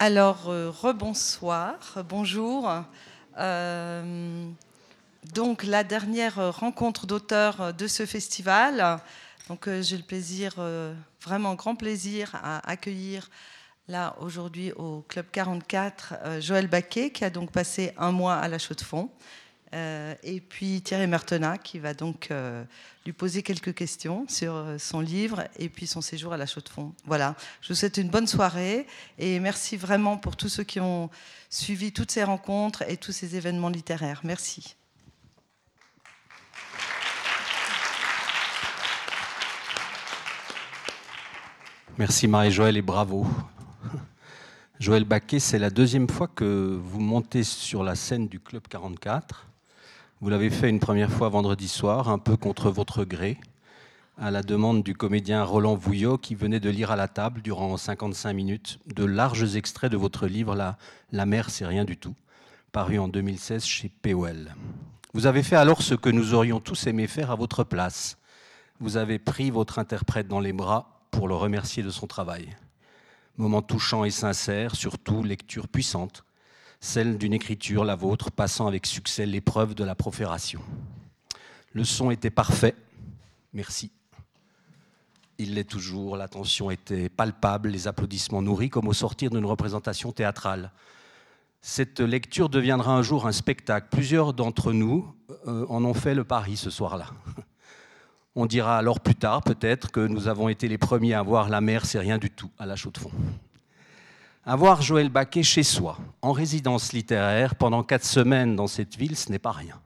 Alors, euh, rebonsoir, bonjour. Euh, donc, la dernière rencontre d'auteurs de ce festival. Donc, euh, j'ai le plaisir, vraiment grand plaisir, à accueillir là aujourd'hui au Club 44 Joël Baquet, qui a donc passé un mois à la Chaux-de-Fonds. Euh, et puis Thierry Mertena qui va donc euh, lui poser quelques questions sur euh, son livre et puis son séjour à la Chaux-de-Fonds. Voilà, je vous souhaite une bonne soirée et merci vraiment pour tous ceux qui ont suivi toutes ces rencontres et tous ces événements littéraires. Merci. Merci Marie-Joëlle et bravo. Joël Baquet, c'est la deuxième fois que vous montez sur la scène du Club 44. Vous l'avez fait une première fois vendredi soir, un peu contre votre gré, à la demande du comédien Roland Vouillot qui venait de lire à la table durant 55 minutes de larges extraits de votre livre La, mer, c'est rien du tout, paru en 2016 chez POL. Vous avez fait alors ce que nous aurions tous aimé faire à votre place. Vous avez pris votre interprète dans les bras pour le remercier de son travail. Moment touchant et sincère, surtout lecture puissante celle d'une écriture, la vôtre, passant avec succès l'épreuve de la profération. Le son était parfait, merci. Il l'est toujours, l'attention était palpable, les applaudissements nourris comme au sortir d'une représentation théâtrale. Cette lecture deviendra un jour un spectacle. Plusieurs d'entre nous euh, en ont fait le pari ce soir-là. On dira alors plus tard peut-être que nous avons été les premiers à voir la mer, c'est rien du tout, à la chaux de fond. Avoir Joël Baquet chez soi, en résidence littéraire, pendant quatre semaines dans cette ville, ce n'est pas rien.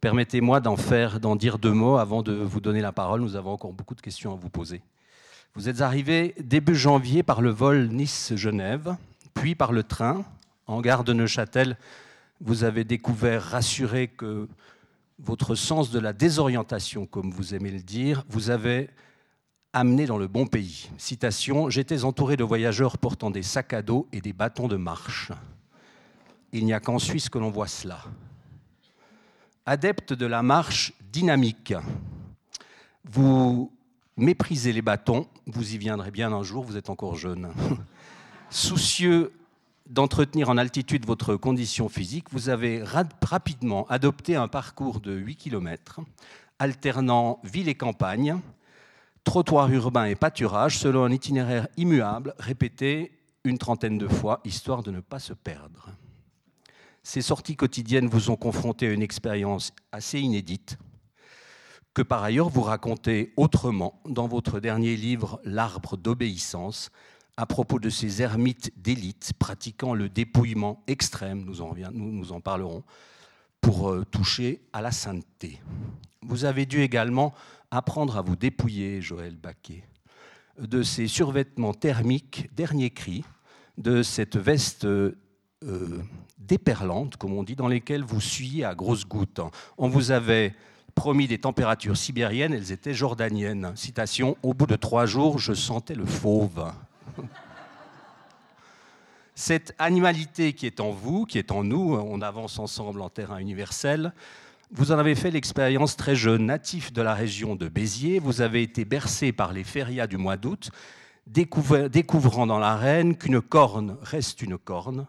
Permettez-moi d'en dire deux mots avant de vous donner la parole. Nous avons encore beaucoup de questions à vous poser. Vous êtes arrivé début janvier par le vol Nice-Genève, puis par le train. En gare de Neuchâtel, vous avez découvert, rassuré que votre sens de la désorientation, comme vous aimez le dire, vous avez amené dans le bon pays. Citation J'étais entouré de voyageurs portant des sacs à dos et des bâtons de marche. Il n'y a qu'en Suisse que l'on voit cela. Adepte de la marche dynamique, vous méprisez les bâtons, vous y viendrez bien un jour, vous êtes encore jeune. Soucieux d'entretenir en altitude votre condition physique, vous avez rapidement adopté un parcours de 8 km, alternant ville et campagne, trottoir urbain et pâturage selon un itinéraire immuable répété une trentaine de fois, histoire de ne pas se perdre. Ces sorties quotidiennes vous ont confronté à une expérience assez inédite, que par ailleurs vous racontez autrement dans votre dernier livre L'arbre d'obéissance, à propos de ces ermites d'élite pratiquant le dépouillement extrême, nous en, nous en parlerons, pour euh, toucher à la sainteté. Vous avez dû également apprendre à vous dépouiller, Joël Baquet, de ces survêtements thermiques, dernier cri, de cette veste euh, déperlante, comme on dit, dans lesquelles vous suyez à grosses gouttes. On vous avait promis des températures sibériennes, elles étaient jordaniennes. Citation, au bout de trois jours, je sentais le fauve. Cette animalité qui est en vous, qui est en nous, on avance ensemble en terrain universel, vous en avez fait l'expérience très jeune, natif de la région de Béziers. Vous avez été bercé par les férias du mois d'août, découvrant dans l'arène qu'une corne reste une corne,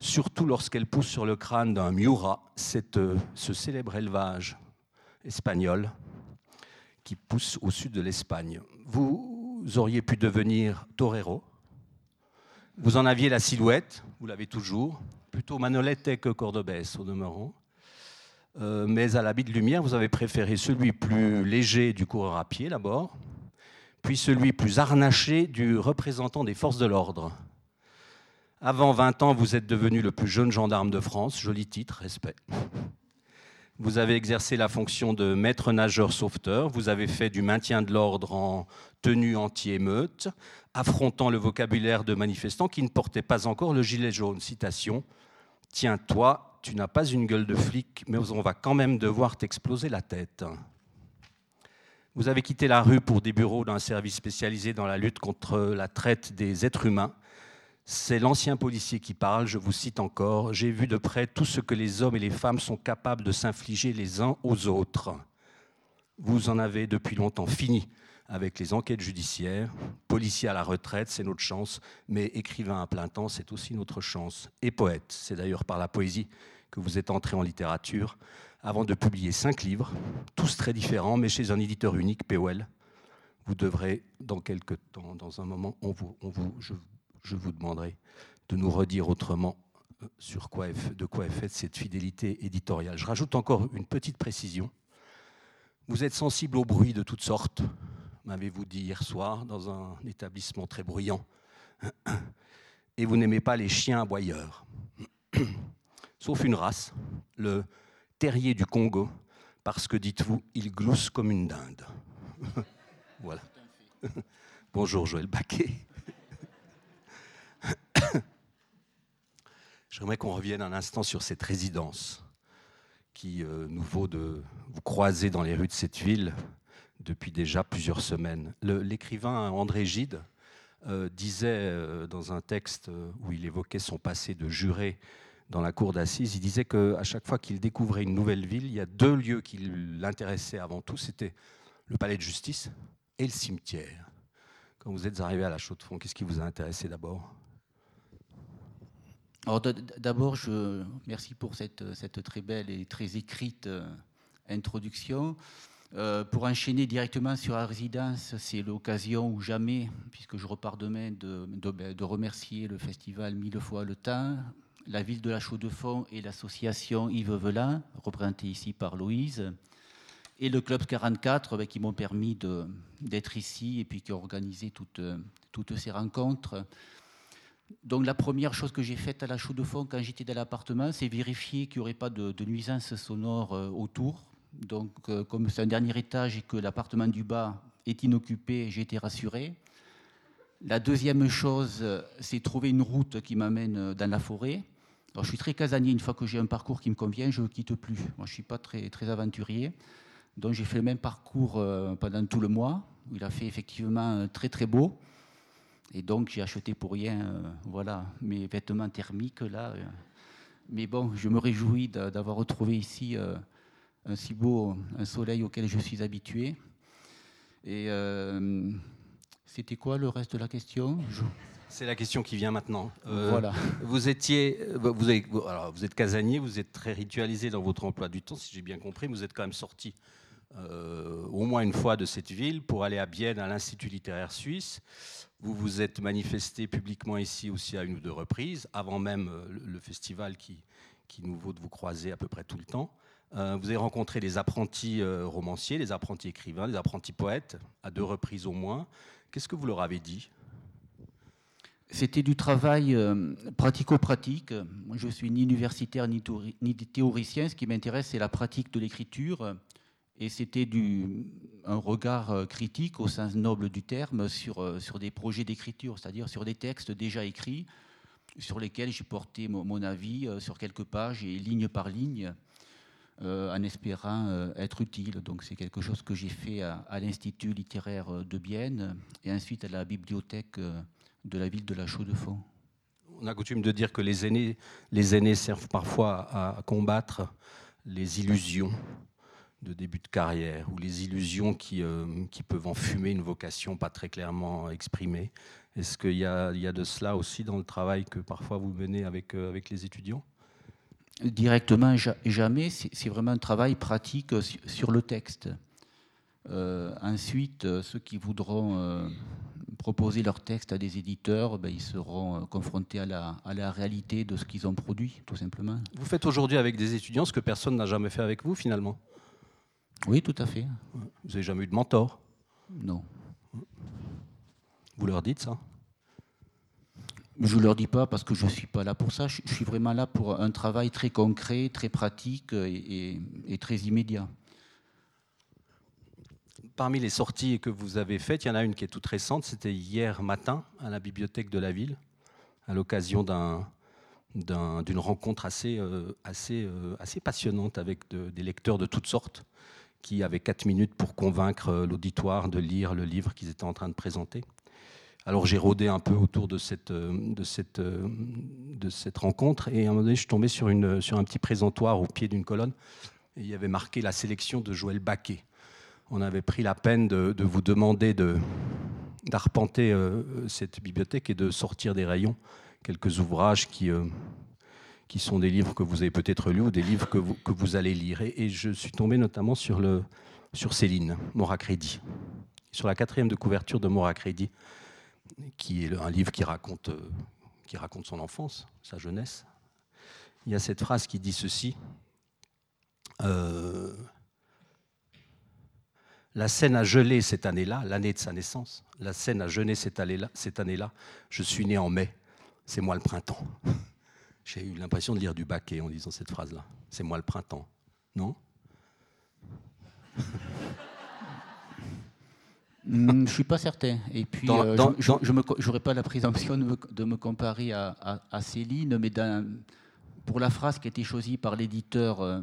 surtout lorsqu'elle pousse sur le crâne d'un miura, euh, ce célèbre élevage espagnol qui pousse au sud de l'Espagne. Vous auriez pu devenir torero. Vous en aviez la silhouette, vous l'avez toujours, plutôt manolette que cordobès au demeurant. Euh, mais à l'habit de lumière, vous avez préféré celui plus léger du coureur à pied d'abord, puis celui plus harnaché du représentant des forces de l'ordre. Avant 20 ans, vous êtes devenu le plus jeune gendarme de France, joli titre, respect. Vous avez exercé la fonction de maître nageur sauveteur, vous avez fait du maintien de l'ordre en tenue anti-émeute, affrontant le vocabulaire de manifestants qui ne portaient pas encore le gilet jaune. Citation Tiens-toi, tu n'as pas une gueule de flic, mais on va quand même devoir t'exploser la tête. Vous avez quitté la rue pour des bureaux d'un service spécialisé dans la lutte contre la traite des êtres humains. C'est l'ancien policier qui parle, je vous cite encore, J'ai vu de près tout ce que les hommes et les femmes sont capables de s'infliger les uns aux autres. Vous en avez depuis longtemps fini avec les enquêtes judiciaires. Policier à la retraite, c'est notre chance, mais écrivain à plein temps, c'est aussi notre chance. Et poète, c'est d'ailleurs par la poésie que vous êtes entré en littérature, avant de publier cinq livres, tous très différents, mais chez un éditeur unique, POL. Vous devrez, dans quelques temps, dans un moment, on vous, vous, je, vous demanderai de nous redire autrement euh, sur quoi de quoi est faite cette fidélité éditoriale. Je rajoute encore une petite précision. Vous êtes sensible au bruit de toutes sortes, m'avez-vous dit hier soir, dans un établissement très bruyant. Et vous n'aimez pas les chiens aboyeurs. Sauf une race, le terrier du Congo, parce que, dites-vous, il glousse comme une dinde. voilà. Bonjour Joël Baquet. J'aimerais qu'on revienne un instant sur cette résidence qui euh, nous vaut de vous croiser dans les rues de cette ville depuis déjà plusieurs semaines. L'écrivain André Gide euh, disait euh, dans un texte où il évoquait son passé de juré dans la cour d'assises, il disait qu'à chaque fois qu'il découvrait une nouvelle ville, il y a deux lieux qui l'intéressaient avant tout, c'était le palais de justice et le cimetière. Quand vous êtes arrivé à la Chaux-de-Fonds, qu'est-ce qui vous a intéressé d'abord? D'abord, je merci pour cette, très belle et très écrite euh, introduction. Euh, pour enchaîner directement sur la résidence, c'est l'occasion ou jamais, puisque je repars demain, de, de, ben, de, remercier le festival Mille fois le temps, la ville de la Chaux-de-Fonds et l'association Yves Velin, représentée ici par Louise, et le Club 44, ben, qui m'ont permis d'être ici et qui ont organisé toutes, toutes ces rencontres. Donc la première chose que j'ai faite à la Chaux-de-Fonds quand j'étais dans l'appartement, c'est vérifier qu'il n'y aurait pas de, nuisances sonores euh, autour. Donc euh, comme c'est un dernier étage et que l'appartement du bas est inoccupé, j'ai été rassuré. La deuxième chose, c'est trouver une route qui m'amène dans la forêt. Alors, je suis très casanier. Une fois que j'ai un parcours qui me convient, je ne quitte plus. Moi, je ne suis pas très, très aventurier. Donc, j'ai fait le même parcours euh, pendant tout le mois. Il a fait effectivement très, très beau. Et donc, j'ai acheté pour rien euh, voilà, mes vêtements thermiques là. Euh. Mais bon, je me réjouis d'avoir retrouvé ici un si beau un soleil auquel je suis habitué. Et c'était quoi le reste de la question? C'est la question qui vient maintenant. Euh, voilà. Vous étiez, vous, vous êtes casanier, vous êtes très ritualisé dans votre emploi du temps, si j'ai bien compris. Vous êtes quand même sorti euh, au moins une fois de cette ville pour aller à Bienne à l'Institut littéraire suisse. Vous vous êtes manifesté publiquement ici aussi à une ou deux reprises, avant même euh, le festival qui, qui nous vaut de vous croiser à peu près tout le temps. Vous avez rencontré les apprentis romanciers, les apprentis écrivains, les apprentis poètes, à deux reprises au moins. Qu'est-ce que vous leur avez dit? C'était du travail euh, pratico-pratique. Moi, je suis ni universitaire ni, théoricien. Ce qui m'intéresse, c'est la pratique de l'écriture. Et c'était un regard euh, critique, au sens noble du terme, euh, sur des projets d'écriture, c'est-à-dire sur des textes déjà écrits, sur lesquels j'ai porté mon, avis sur quelques pages et ligne par ligne. Euh, en espérant euh, être utile. Donc c'est quelque chose que j'ai fait à, l'Institut littéraire de Bienne et ensuite à la bibliothèque euh, de la ville de la Chaux-de-Fonds. On a coutume de dire que les aînés, les aînés servent parfois à combattre les illusions de début de carrière ou les illusions qui, peuvent enfumer une vocation pas très clairement exprimée. Est-ce qu'il y, a de cela aussi dans le travail que parfois vous menez avec les étudiants? Directement jamais, c'est vraiment un travail pratique sur le texte. Euh, ensuite, euh, ceux qui voudront euh, proposer leur texte à des éditeurs, ben, ils seront confrontés à la, à la, réalité de ce qu'ils ont produit, tout simplement. Vous faites aujourd'hui avec des étudiants ce que personne n'a jamais fait avec vous, finalement? Oui, tout à fait. Vous n'avez jamais eu de mentor? Non. Vous leur dites ça? Je ne leur dis pas parce que je ne suis pas là pour ça. Je, suis vraiment là pour un travail très concret, très pratique et, très immédiat. Parmi les sorties que vous avez faites, il y en a une qui est toute récente. C'était hier matin à la bibliothèque de la ville, à l'occasion d'une rencontre assez, euh, euh, assez passionnante avec des lecteurs de toutes sortes qui avaient quatre minutes pour convaincre l'auditoire de lire le livre qu'ils étaient en train de présenter. Alors j'ai rôdé un peu autour de cette, euh, de euh, de cette rencontre et à un moment donné, je suis tombé sur, un petit présentoir au pied d'une colonne et il y avait marqué la sélection de Joël Baquet. on avait pris la peine de, vous demander d'arpenter cette bibliothèque et de sortir des rayons quelques ouvrages qui, sont des livres que vous avez peut-être lus ou des livres que vous, allez lire. Et, je suis tombé notamment sur, le, sur Céline, sur la quatrième de couverture de Moracrédit, qui est un livre qui raconte, qui raconte son enfance, sa jeunesse. Il y a cette phrase qui dit ceci. Euh, la Seine a gelé cette année-là, l'année de sa naissance. La Seine a gelé cette année-là. Cette année-là. Je suis né en mai. C'est moi le printemps. J'ai eu l'impression de lire du baquet en disant cette phrase-là. C'est moi le printemps. Non? Hmm, Je ne suis pas certain. Et puis, euh, je n'aurais pas la présomption de me, comparer à, Céline, mais pour la phrase qui a été choisie par l'éditeur euh,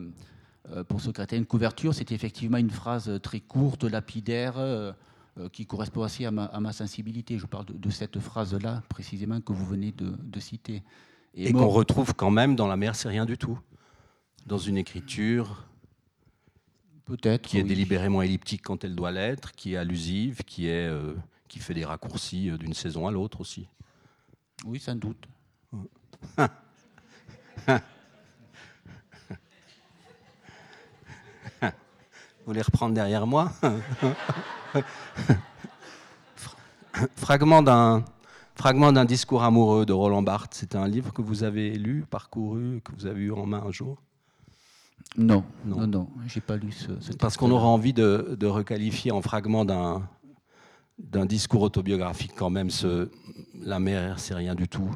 euh, pour créer une couverture, c'est effectivement une phrase très courte, lapidaire, euh, euh, qui correspond assez à ma, sensibilité. Je parle de, cette phrase-là, précisément, que vous venez de, citer. Et, qu'on retrouve quand même dans La mer, c'est rien du tout. Dans une écriture peut-être qui est délibérément elliptique quand elle doit l'être, qui est allusive, qui, est, qui fait des raccourcis d'une saison à l'autre aussi. Oui, sans doute. Vous voulez reprendre derrière moi? Fragment d'un fragment d'un discours amoureux de Roland Barthes. C'est un livre que vous avez lu, parcouru, que vous avez eu en main un jour? Non, non, non, j'ai pas lu ce. ce Parce qu'on aura envie de, de, requalifier en fragment d'un d'un discours autobiographique quand même. Ce, la mer, c'est rien du tout.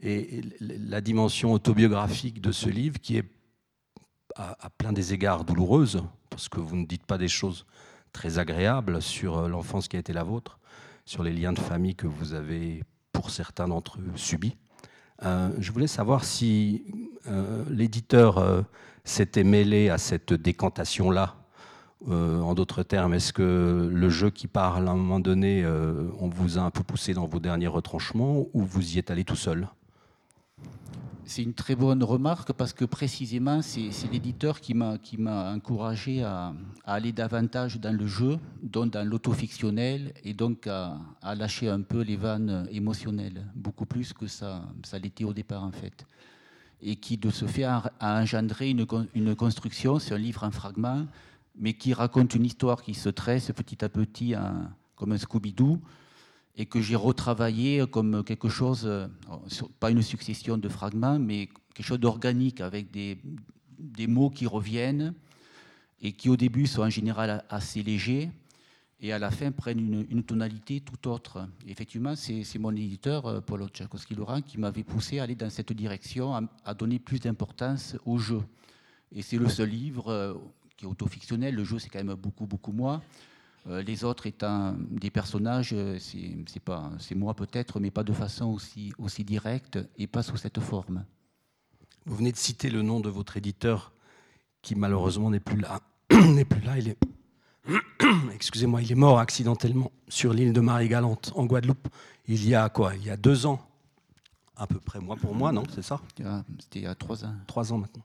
Et la dimension autobiographique de ce livre, qui est à, plein des égards douloureuse, parce que vous ne dites pas des choses très agréables sur euh, l'enfance qui a été la vôtre, sur les liens de famille que vous avez, pour certains d'entre eux, subis. Euh, je voulais savoir si euh, l'éditeur s'était mêlé à cette décantation-là. en d'autres termes, est-ce que le jeu qui parle à un moment donné, on vous a un peu poussé dans vos derniers retranchements ou vous y êtes allé tout seul? C'est une très bonne remarque parce que précisément, c'est l'éditeur qui m'a encouragé à, aller davantage dans le jeu, donc dans l'autofictionnel, et donc à, lâcher un peu les vannes émotionnelles, beaucoup plus que ça, ça l'était au départ en fait. Et qui, de ce fait, a, engendré une, une construction, c'est un livre en fragments, mais qui raconte une histoire qui se tresse petit à petit comme un Scooby-Doo et que j'ai retravaillé comme quelque chose, euh, pas une succession de fragments, mais quelque chose d'organique avec des, des, mots qui reviennent et qui au début sont en général assez légers et à la fin prennent une, tonalité tout autre. effectivement, c'est mon éditeur, euh, Paul Tchaikovsky-Laurent, qui m'avait poussé à aller dans cette direction, à, donner plus d'importance au jeu. Et c'est le seul livre euh, qui est autofictionnel, le jeu c'est quand même beaucoup, beaucoup moins euh, les autres étant des personnages, c'est pas, c'est moi peut-être, mais pas de façon aussi, aussi directe et pas sous cette forme. Vous venez de citer le nom de votre éditeur, qui malheureusement n'est plus là. n'est plus là. Il est, excusez-moi, il est mort accidentellement sur l'île de Marie-Galante, en Guadeloupe. Il y a quoi Il y a deux ans, à peu près. Moi pour moi, non C'est ça? C'était il y a trois ans. Trois ans maintenant.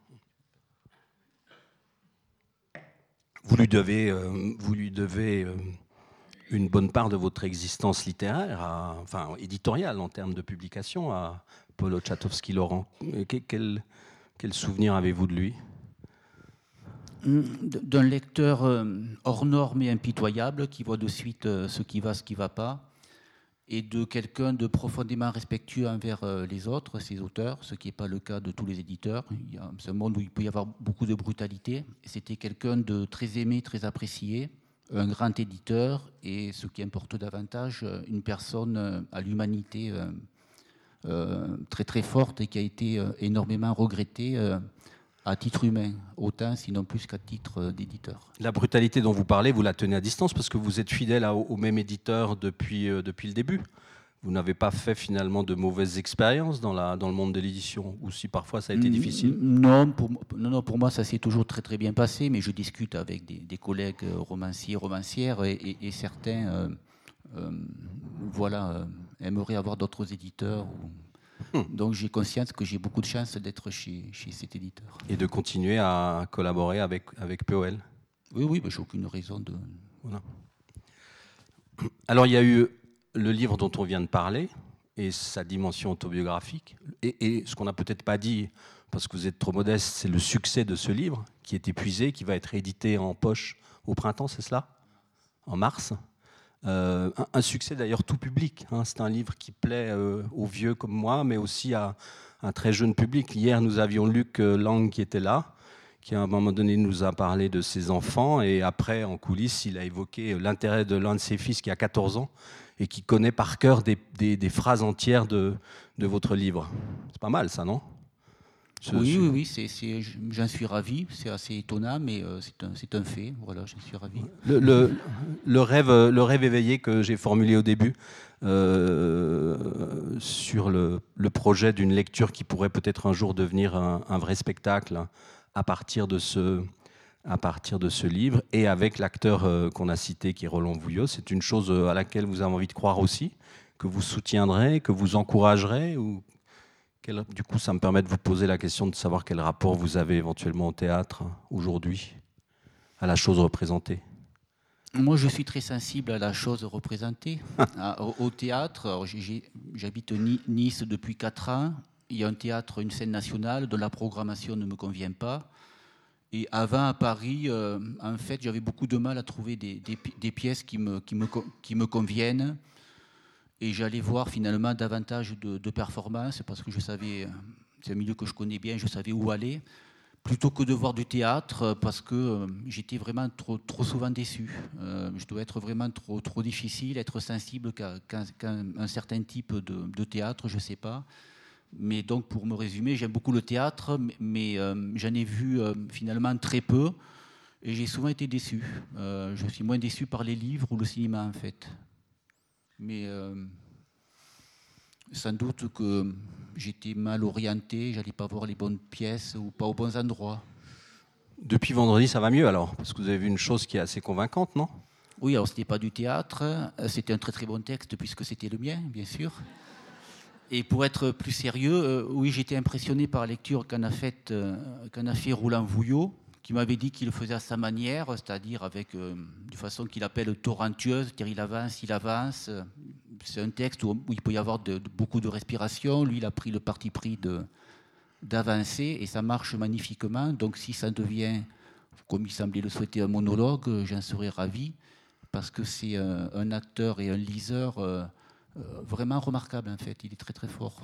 Vous lui devez, euh, vous lui devez euh, une bonne part de votre existence littéraire, enfin éditoriale en termes de publication, à Paul Tchaikovsky-Laurent. Quel, quel souvenir avez-vous de lui? D'un lecteur euh, hors norme et impitoyable qui voit de suite ce qui va, ce qui ne va pas et de quelqu'un de profondément respectueux envers euh, les autres, ses auteurs, ce qui n'est pas le cas de tous les éditeurs. C'est un monde où il peut y avoir beaucoup de brutalité. C'était quelqu'un de très aimé, très apprécié, un grand éditeur et, ce qui importe davantage, une personne euh, à l'humanité euh, très très forte et qui a été énormément regrettée à titre humain, autant sinon plus qu'à titre euh, d'éditeur. La brutalité dont vous parlez, vous la tenez à distance parce que vous êtes fidèle au, même éditeur depuis, euh, depuis le début. Vous n'avez pas fait finalement de mauvaises expériences dans, la, dans le monde de l'édition, ou si parfois ça a été difficile non pour, non, non, pour moi ça s'est toujours très très bien passé, mais je discute avec des, collègues euh, romanciers, romancières, et, certains voilà, aimeraient avoir d'autres éditeurs. Ou, Hmm. Donc j'ai conscience que j'ai beaucoup de chance d'être chez, chez, cet éditeur. Et de continuer à collaborer avec, avec POL Oui, oui, j'ai aucune raison de, Alors il y a eu le livre dont on vient de parler et sa dimension autobiographique. Et, ce qu'on n'a peut-être pas dit, parce que vous êtes trop modeste, c'est le succès de ce livre qui est épuisé, qui va être édité en poche au printemps, c'est cela? En mars? Euh, un, succès d'ailleurs tout public. Hein. C'est un livre qui plaît euh, aux vieux comme moi, mais aussi à un très jeune public. Hier, nous avions Luc euh, Lang qui était là, qui à un moment donné nous a parlé de ses enfants, et après, en coulisses, il a évoqué l'intérêt de l'un de ses fils qui a 14 ans et qui connaît par cœur des, phrases entières de votre livre. C'est pas mal ça, non? Oui, oui, oui, j'en suis ravi. C'est assez étonnant, mais euh, c'est un, un, fait. Voilà, j'en suis ravi. Le, le, le, rêve, le rêve éveillé que j'ai formulé au début euh, sur le, projet d'une lecture qui pourrait peut-être un jour devenir un, un, vrai spectacle à partir de ce, à partir de ce livre et avec l'acteur euh, qu'on a cité qui est Roland Vouillot. C'est une chose à laquelle vous avez envie de croire aussi, que vous soutiendrez, que vous encouragerez ou du coup, ça me permet de vous poser la question de savoir quel rapport vous avez éventuellement au théâtre aujourd'hui, à la chose représentée. Moi, je suis très sensible à la chose représentée, au, théâtre. J'habite Nice depuis 4 ans. Il y a un théâtre, une scène nationale, dont la programmation ne me convient pas. Et avant, à Paris, euh, en fait, j'avais beaucoup de mal à trouver des, pièces qui me, qui, me, qui me conviennent et j'allais voir finalement davantage de, de performances parce que je savais, c'est un milieu que je connais bien, je savais où aller, plutôt que de voir du théâtre parce que euh, j'étais vraiment trop, trop souvent déçu. Euh, je dois être vraiment trop, trop difficile, être sensible qu'à un certain type de, théâtre, je ne sais pas. Mais donc, pour me résumer, j'aime beaucoup le théâtre, mais, euh, j'en ai vu finalement très peu et j'ai souvent été déçu. je suis moins déçu par les livres ou le cinéma, en fait mais euh, sans doute que j'étais mal orienté, j'allais pas voir les bonnes pièces ou pas aux bons endroits. Depuis vendredi, ça va mieux alors? Parce que vous avez vu une chose qui est assez convaincante, non? Oui, alors c'était pas du théâtre, c'était un très très bon texte puisque c'était le mien, bien sûr. Et pour être plus sérieux, euh, oui, j'étais impressionné par la lecture qu'en a, fait, euh, a fait Roland Vouillot, qui m'avait dit qu'il le faisait à sa manière, c'est-à-dire avec euh, façon qu'il appelle torrentueuse, c'est-à-dire il avance, il avance. C'est un texte où, il peut y avoir beaucoup de respiration. Lui, il a pris le parti pris d'avancer et ça marche magnifiquement. Donc si ça devient, comme il semblait le souhaiter, un monologue, j'en serais ravi parce que c'est un, acteur et un liseur euh, euh, vraiment remarquable en fait. Il est très très fort.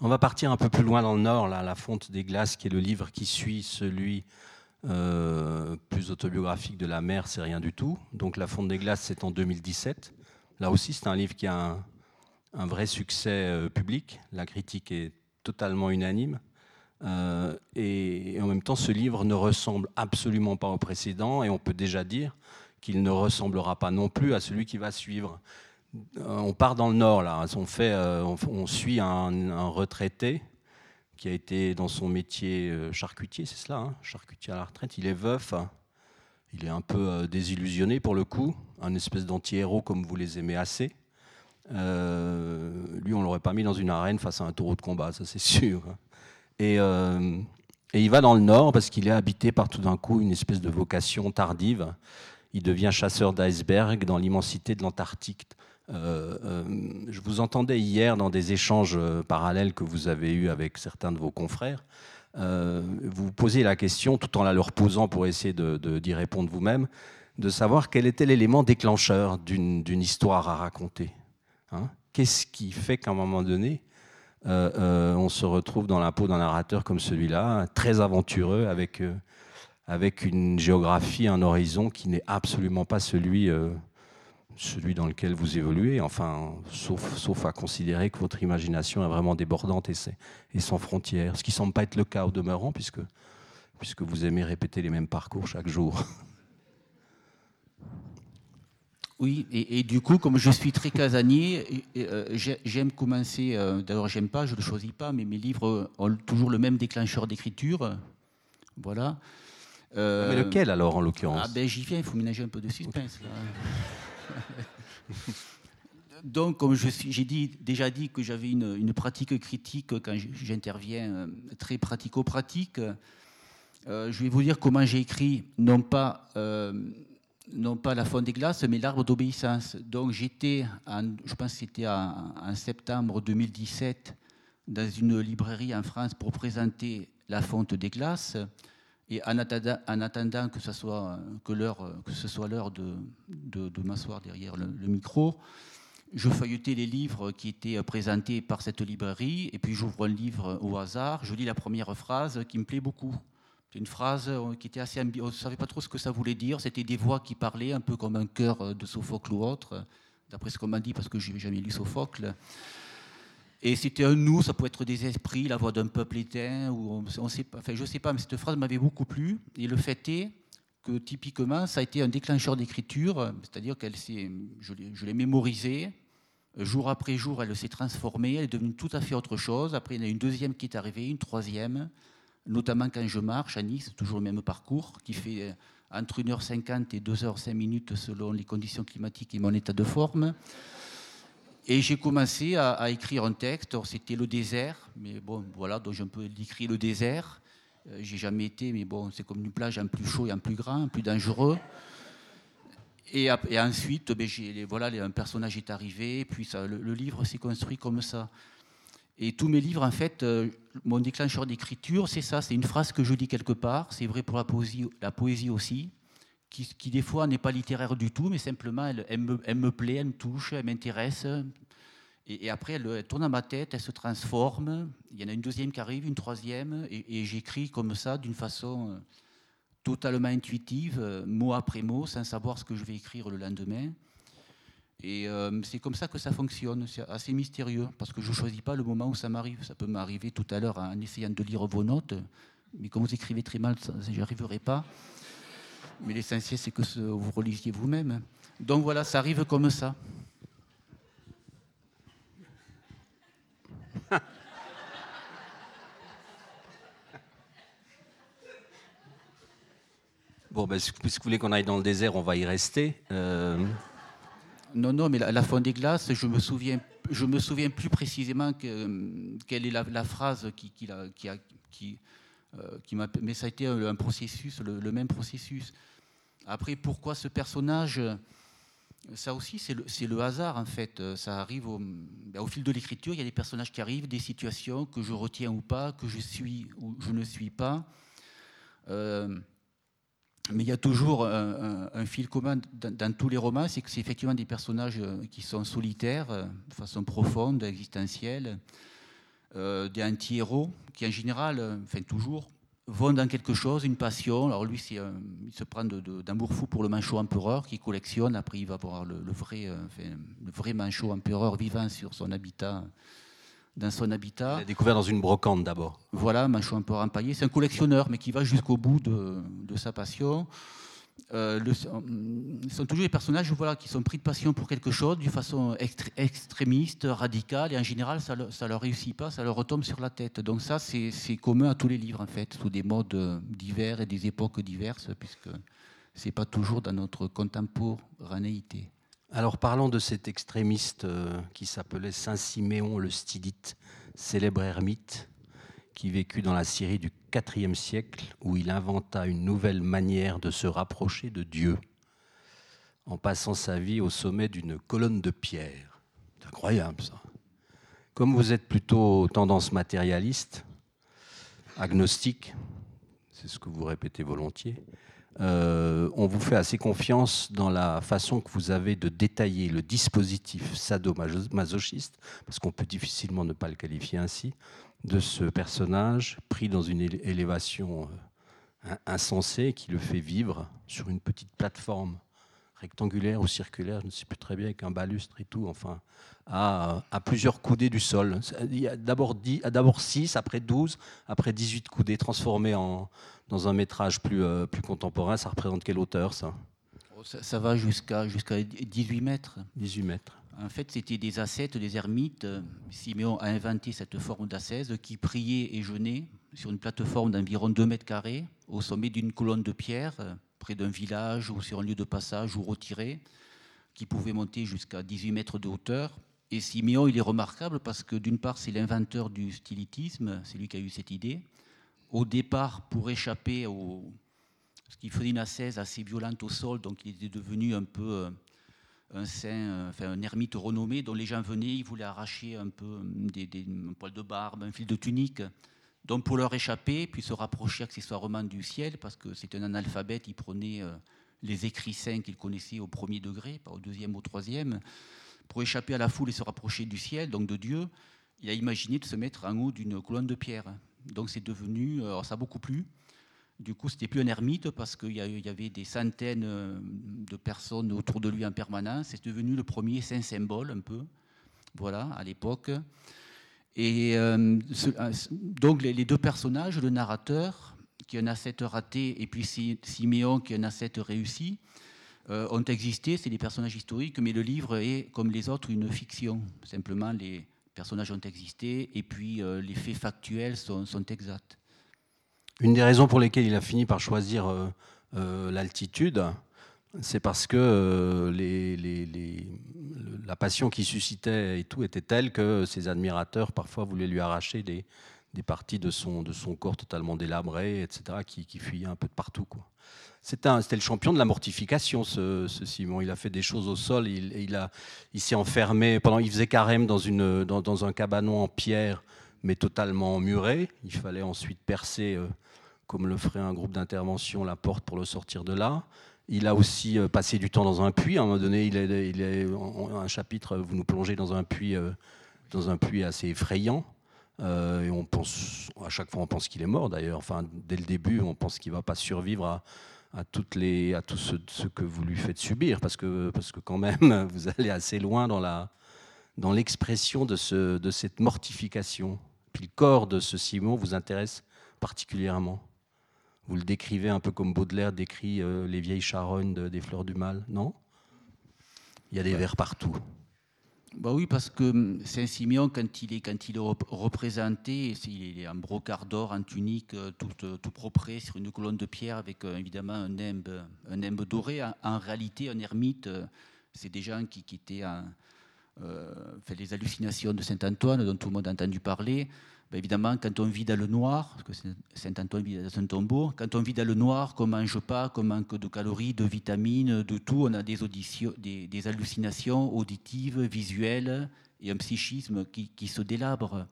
On va partir un peu plus loin dans le nord, là, La Fonte des Glaces, qui est le livre qui suit celui euh, plus autobiographique de la mer, c'est rien du tout. Donc La Fonte des Glaces, c'est en 2017. Là aussi, c'est un livre qui a un, vrai succès euh, public. La critique est totalement unanime. Euh, et, en même temps, ce livre ne ressemble absolument pas au précédent, et on peut déjà dire qu'il ne ressemblera pas non plus à celui qui va suivre. Euh, on part dans le nord là. On, fait, euh, on, suit un, retraité qui a été dans son métier euh, charcutier, c'est cela, hein, charcutier à la retraite. Il est veuf, il est un peu désillusionné pour le coup, un espèce d'anti-héros comme vous les aimez assez. lui, on l'aurait pas mis dans une arène face à un taureau de combat, ça c'est sûr. Et, et, il va dans le nord parce qu'il est habité par tout d'un coup une espèce de vocation tardive. Il devient chasseur d'icebergs dans l'immensité de l'Antarctique. Euh, euh, je vous entendais hier dans des échanges euh, parallèles que vous avez eus avec certains de vos confrères. vous posiez la question, tout en la leur posant pour essayer d'y répondre vous-même, de savoir quel était l'élément déclencheur d'une histoire à raconter. Hein. Qu'est-ce qui fait qu'à un moment donné, on se retrouve dans la peau d'un narrateur comme celui-là, très aventureux, avec une géographie, un horizon qui n'est absolument pas celui celui dans lequel vous évoluez, enfin, sauf, sauf à considérer que votre imagination est vraiment débordante et, et sans frontières, ce qui ne semble pas être le cas au demeurant, puisque, puisque vous aimez répéter les mêmes parcours chaque jour. Oui, et, du coup, comme je suis très casanier, euh, j'aime commencer, euh, d'ailleurs j'aime pas, je ne le choisis pas, mais mes livres ont toujours le même déclencheur d'écriture. Voilà. mais lequel alors en l'occurrence? Ah ben, J'y viens, il faut ménager un peu de suspense. Là. Donc, comme j'ai déjà dit que j'avais une, pratique critique quand j'interviens euh, très pratico-pratique, euh, je vais vous dire comment j'ai écrit, non pas euh, non pas la fonte des glaces, mais l'arbre d'obéissance. Donc j'étais, je pense que c'était en, septembre 2017, dans une librairie en France pour présenter la fonte des glaces. Et en attendant, que, ce soit, que, que ce soit l'heure de, de, m'asseoir derrière le, micro, je feuilletais les livres qui étaient présentés par cette librairie, et puis j'ouvre un livre au hasard, je lis la première phrase qui me plaît beaucoup. C'est une phrase euh, qui était assez On ne savait pas trop ce que ça voulait dire. C'était des voix qui parlaient, un peu comme un chœur euh, de Sophocle ou autre, d'après ce qu'on m'a dit, parce que je n'ai jamais lu Sophocle. Et c'était un nous, ça pouvait être des esprits, la voix d'un peuple éteint, je ne sais pas, mais cette phrase m'avait beaucoup plu. Et le fait est que typiquement, ça a été un déclencheur d'écriture, c'est-à-dire qu'elle s'est, je l'ai mémorisée. Jour après jour, elle s'est transformée, elle est devenue tout à fait autre chose. Après, il y en a une deuxième qui est arrivée, une troisième notamment quand je marche à Nice, toujours le même parcours, qui fait euh, entre 1h50 et 2h05 minutes selon les conditions climatiques et mon état de forme. Et j'ai commencé à, écrire un texte. C'était le désert, mais bon, voilà, donc je peux écrire le désert. Euh, j'ai jamais été, mais bon, c'est comme une plage un plus chaud et un plus grand, un plus dangereux. Et, ensuite, ben, voilà, un personnage est arrivé, puis le livre s'est construit comme ça. Et tous mes livres, en fait, euh, mon déclencheur d'écriture, c'est ça, c'est une phrase que je dis quelque part, c'est vrai pour la poésie, la poésie aussi, qui, des fois n'est pas littéraire du tout, mais simplement elle, me, plaît, elle me touche, elle m'intéresse. Et, après, elle, tourne dans ma tête, elle se transforme. Il y en a une deuxième qui arrive, une troisième, et, j'écris comme ça, d'une façon euh, totalement intuitive, euh, mot après mot, sans savoir ce que je vais écrire le lendemain. Et euh, c'est comme ça que ça fonctionne. C'est assez mystérieux parce que je ne choisis pas le moment où ça m'arrive. Ça peut m'arriver tout à l'heure en essayant de lire vos notes, mais comme vous écrivez très mal, n'y arriverai pas. Mais l'essentiel, c'est que vous relisiez vous-même. Donc voilà, ça arrive comme ça. Bon, ben, si vous voulez qu'on aille dans le désert, on va y rester. Euh, non, non, mais la, fonte des glaces, je me souviens, je me souviens plus précisément que, quelle est la, phrase qui, qui, qui, a, qui, euh, qui m'a. Mais ça a été un, processus, le, même processus. Après, pourquoi ce personnage Ça aussi, c'est le, hasard en fait. Ça arrive au, ben, au fil de l'écriture. Il y a des personnages qui arrivent, des situations que je retiens ou pas, que je suis ou je ne suis pas. Euh, mais il y a toujours un, fil commun dans, tous les romans, c'est que c'est effectivement des personnages euh, qui sont solitaires, euh, de façon profonde, existentielle, euh, des anti-héros, qui en général, enfin toujours, vont dans quelque chose, une passion. Alors lui, il se prend d'amour fou pour le manchot empereur qu'il collectionne. Après, il va voir le, vrai, le vrai manchot empereur vivant sur son habitat dans son habitat. Il a découvert dans une brocante d'abord. Voilà, manchot peu empaillé. C'est un collectionneur, mais qui va jusqu'au bout de, sa passion. Euh, ce sont toujours des personnages voilà, qui sont pris de passion pour quelque chose d'une façon extrémiste, radicale, et en général, ça ne leur réussit pas, ça leur retombe sur la tête. Donc ça, c'est commun à tous les livres, en fait, sous des modes divers et des époques diverses, puisque ce n'est pas toujours dans notre contemporanéité. Alors parlons de cet extrémiste euh, qui s'appelait Saint Siméon le Stydite, célèbre ermite qui vécut dans la Syrie du IVe siècle où il inventa une nouvelle manière de se rapprocher de Dieu en passant sa vie au sommet d'une colonne de pierre. C'est incroyable ça. Comme vous êtes plutôt tendance matérialiste, agnostique, c'est ce que vous répétez volontiers, euh, on vous fait assez confiance dans la façon que vous avez de détailler le dispositif sadomasochiste, parce qu'on peut difficilement ne pas le qualifier ainsi, de ce personnage pris dans une élévation euh, insensée qui le fait vivre sur une petite plateforme rectangulaire ou circulaire, je ne sais plus très bien, avec un balustre et tout, enfin, à, plusieurs coudées du sol. D'abord 6, après 12, après 18 coudées transformées en, dans un métrage plus, euh, plus contemporain. Ça représente quelle hauteur, ça? Oh, ça, va jusqu'à jusqu'à 18 mètres. 18 mètres. En fait, c'était des ascètes, des ermites. Siméon a inventé cette forme d'ascèse qui priait et jeûnait sur une plateforme d'environ 2 mètres carrés, au sommet d'une colonne de pierre près d'un village ou sur un lieu de passage ou retiré, qui pouvait monter jusqu'à 18 mètres de hauteur. Et Siméon, il est remarquable parce que d'une part, c'est l'inventeur du stylitisme, c'est lui qui a eu cette idée. Au départ, pour échapper au, parce qu'il faisait une ascèse assez violente au sol, donc il était devenu un peu un saint, enfin un ermite renommé dont les gens venaient, ils voulaient arracher un peu des, des un poil de barbe, un fil de tunique. Donc pour leur échapper, puis se rapprocher accessoirement du ciel, parce que c'est un analphabète, il prenait les écrits saints qu'il connaissait au premier degré, pas au deuxième au troisième, pour échapper à la foule et se rapprocher du ciel, donc de Dieu, il a imaginé de se mettre en haut d'une colonne de pierre. Donc c'est devenu, alors ça a beaucoup plu. Du coup, c'était plus un ermite parce qu'il y avait des centaines euh, de personnes autour de lui en permanence. C'est devenu le premier saint symbole un peu, voilà, à l'époque. Et euh, euh, donc les, deux personnages, le narrateur qui est un ascète raté et puis Siméon qui est un ascète réussi, ont existé. C'est des personnages historiques, mais le livre est comme les autres une fiction. Simplement les personnages ont existé et puis les faits factuels sont, exacts. Une des raisons pour lesquelles il a fini par choisir euh, euh, l'altitude, c'est parce que la passion qu'il suscitait et tout était telle que ses admirateurs parfois voulaient lui arracher des, parties de son, corps totalement délabrées, etc., qui, fuyaient un peu de partout. C'était le champion de la mortification, ce, Simon. Il a fait des choses au sol. Il, s'est enfermé pendant. Il faisait carême dans, un cabanon en pierre, mais totalement muré. Il fallait ensuite percer, euh, comme le ferait un groupe d'intervention, la porte pour le sortir de là. Il a aussi euh, passé du temps dans un puits. À un moment donné, il est, un chapitre. Vous nous plongez dans un puits, euh, dans un puits assez effrayant. et on pense, à chaque fois, on pense qu'il est mort. D'ailleurs, enfin, dès le début, on pense qu'il va pas survivre à toutes les, à tout ce, que vous lui faites subir, parce que, parce que quand même, vous allez assez loin dans, la, dans l'expression de, ce, de cette mortification. Puis le corps de ce Simon vous intéresse particulièrement. Vous le décrivez un peu comme Baudelaire décrit euh, les vieilles charognes des fleurs du mal, non? Il y a des vers partout. Bah oui, parce que hum, Saint-Simeon, quand il est, quand il est représenté, il est en brocart d'or, en tunique, euh, tout, euh, tout propre sur une colonne de pierre avec évidemment un nimbe, un nimbe doré. En, réalité, un ermite, c'est des gens qui, qui étaient en, fait les hallucinations de Saint-Antoine, dont tout le monde a entendu parler. Ben, évidemment, quand on vit dans le noir, parce que Saint-Antoine vit dans un tombeau, quand on vit dans le noir, qu'on ne mange pas, qu'on manque de calories, de vitamines, de tout, on a des, hallucinations auditives, visuelles et un psychisme qui, se délabre.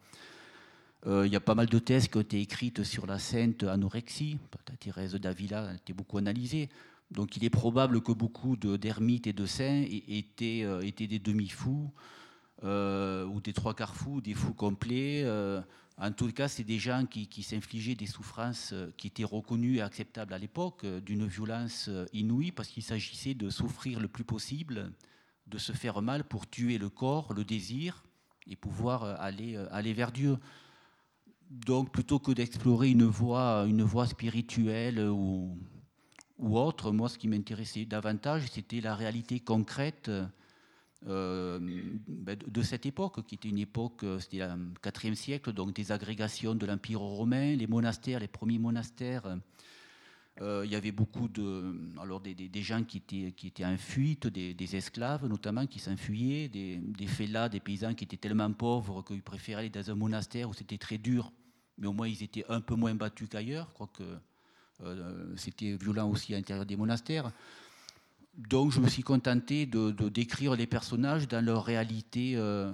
Euh, il y a pas mal de thèses qui ont été écrites sur la sainte anorexie. Thérèse d'Avila a été beaucoup analysée. Donc il est probable que beaucoup d'ermites et de saints étaient, euh, étaient des demi-fous. Euh, ou des trois quarts fous, des fous complets. En tout cas, c'est des gens qui, s'infligeaient des souffrances euh, qui étaient reconnues et acceptables à l'époque, euh, d'une violence euh, inouïe, parce qu'il s'agissait de souffrir le plus possible, de se faire mal pour tuer le corps, le désir, et pouvoir aller, aller vers Dieu. Donc, plutôt que d'explorer une voie, une voie spirituelle ou, ou autre, moi, ce qui m'intéressait davantage, c'était la réalité concrète euh, ben, de cette époque, qui était une époque, euh, c'était le IVe siècle, donc des agrégations de l'Empire romain, les monastères, les premiers monastères. Euh, il y avait beaucoup de, alors des, gens qui étaient, qui étaient en fuite, des, esclaves notamment qui s'enfuyaient, des, des des paysans qui étaient tellement pauvres qu'ils préféraient aller dans un monastère où c'était très dur, mais au moins ils étaient un peu moins battus qu'ailleurs. Je crois que c'était violent aussi à l'intérieur des monastères. Donc je me suis contenté de, décrire les personnages dans leur réalité euh,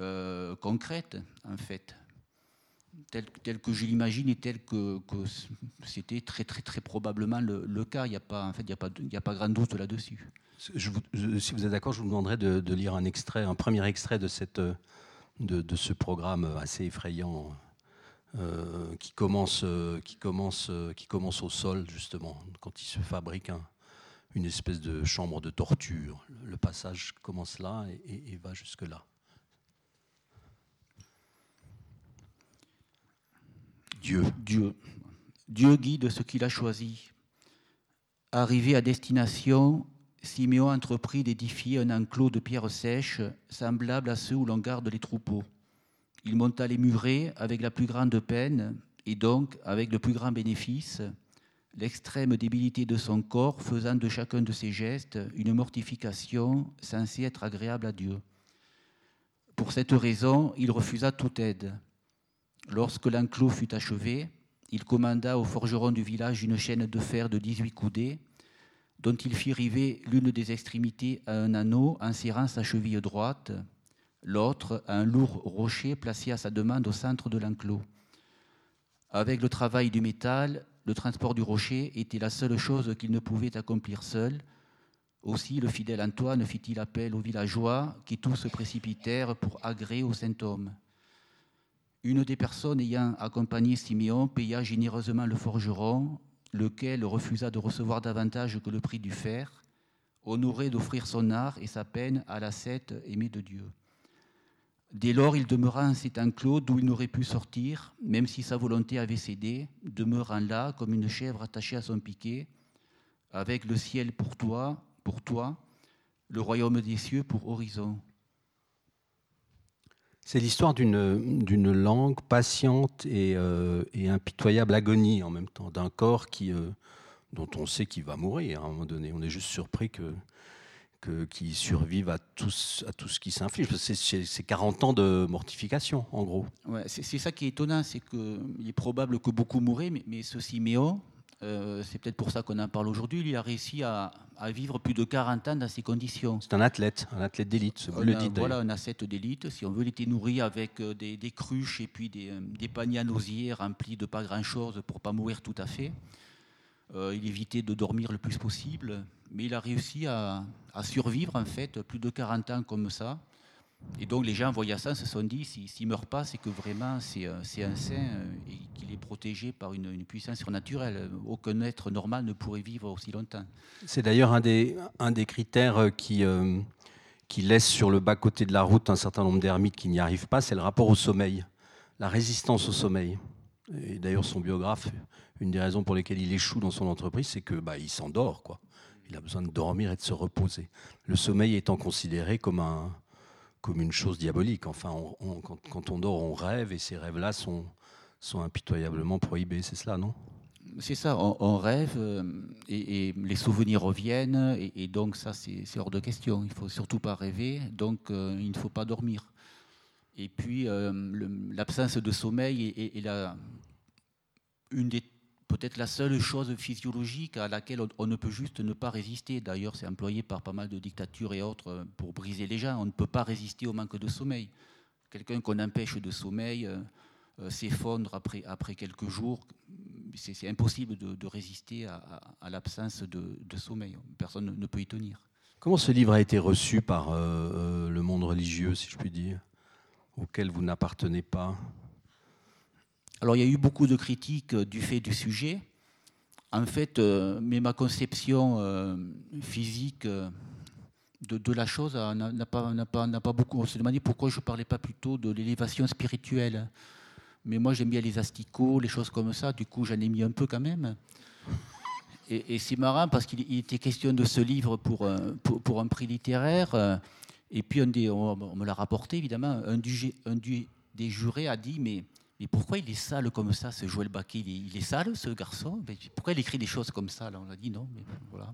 euh, concrète, en fait, telle, que je l'imagine et telle que, c'était très très très probablement le, cas. Il n'y a pas en fait il a pas il grand doute là-dessus. si vous êtes d'accord, je vous demanderai de, lire un extrait, un premier extrait de, ce programme assez effrayant. Euh, qui commence, qui, commence, qui commence au sol, justement, quand il se fabrique un, une espèce de chambre de torture. Le passage commence là et, va jusque-là. Dieu. Dieu. Dieu guide ce qu'il a choisi. Arrivé à destination, Siméon entreprit d'édifier un enclos de pierres sèches, semblable à ceux où l'on garde les troupeaux. Il monta les murets avec la plus grande peine et donc avec le plus grand bénéfice, l'extrême débilité de son corps faisant de chacun de ses gestes une mortification censée être agréable à Dieu. Pour cette raison, il refusa toute aide. Lorsque l'enclos fut achevé, il commanda au forgeron du village une chaîne de fer de 18 coudées, dont il fit river l'une des extrémités à un anneau en serrant sa cheville droite, l'autre à un lourd rocher placé à sa demande au centre de l'enclos. Avec le travail du métal, le transport du rocher était la seule chose qu'il ne pouvait accomplir seul. Aussi, le fidèle Antoine fit-il appel aux villageois qui tous se précipitèrent pour agréer au saint homme. Une des personnes ayant accompagné Siméon paya généreusement le forgeron, lequel refusa de recevoir davantage que le prix du fer, honoré d'offrir son art et sa peine à la l'ascète aimée de Dieu. Dès lors, il demeura en cet enclos d'où il n'aurait pu sortir, même si sa volonté avait cédé, demeurant là comme une chèvre attachée à son piquet, avec le ciel pour toi, pour toi, le royaume des cieux pour horizon. C'est l'histoire d'une langue patiente euh, et, impitoyable agonie en même temps, d'un corps euh, dont on sait qu'il va mourir à un moment donné. On est juste surpris que, qui survive à tout, à tout ce qui s'inflige. C'est 40 ans de mortification, en gros. Ouais, c'est ça qui est étonnant, c'est qu'il est probable que beaucoup mouraient, mais, mais ce Siméon, euh, c'est peut-être pour ça qu'on en parle aujourd'hui, il a réussi à, vivre plus de 40 ans dans ces conditions. C'est un athlète, un athlète d'élite, vous le dites. Voilà, un athlète d'élite. Si on veut, il était nourri avec euh, des, cruches et puis des, euh, des, paniers à osier remplis de pas grand-chose pour pas mourir tout à fait. il évitait de dormir le plus possible, mais il a réussi à, survivre en fait plus de 40 ans comme ça. Et donc les gens en voyant ça se sont dit, s'il ne meurt pas, c'est que vraiment c'est euh, un saint euh, et qu'il est protégé par une, puissance surnaturelle. Aucun être normal ne pourrait vivre aussi longtemps. C'est d'ailleurs un des, un des critères euh, qui, qui laisse sur le bas-côté de la route un certain nombre d'ermites qui n'y arrivent pas, c'est le rapport au sommeil, la résistance au sommeil. Et d'ailleurs son biographe, une des raisons pour lesquelles il échoue dans son entreprise, c'est que bah, il s'endort. quoi. Il a besoin de dormir et de se reposer. Le sommeil étant considéré comme un comme une chose diabolique. Enfin, quand, on dort, on rêve et ces rêves-là sont, sont impitoyablement prohibés. C'est cela, non? C'est ça, on, rêve euh, et, les souvenirs reviennent et, donc ça c'est hors de question. Il faut surtout pas rêver, donc euh, il ne faut pas dormir. Et puis euh, l'absence de sommeil est, est, la, une des peut-être la seule chose physiologique à laquelle on, ne peut juste ne pas résister. D'ailleurs, c'est employé par pas mal de dictatures et autres euh, pour briser les gens. On ne peut pas résister au manque de sommeil. Quelqu'un qu'on empêche de sommeil euh, euh, s'effondre après, après quelques jours. C'est impossible de, résister à, l'absence de, sommeil. Personne ne peut y tenir. Comment ce livre a été reçu par le monde religieux, si je puis dire, auquel vous n'appartenez pas? Alors il y a eu beaucoup de critiques euh, du fait du sujet. En fait, euh, mais ma conception euh, physique de, la chose n'a pas, beaucoup. On s'est demandé pourquoi je ne parlais pas plutôt de l'élévation spirituelle. Mais moi j'aime bien les asticots, les choses comme ça, du coup j'en ai mis un peu quand même. Et, c'est marrant parce qu'il était question de ce livre pour, pour, un prix littéraire. Et puis on, me l'a rapporté évidemment. Un, un des jurés a dit mais mais pourquoi il est sale comme ça, ce Joël Baquet? Il est, sale, ce garçon? Pourquoi il écrit des choses comme ça On a dit non, mais voilà.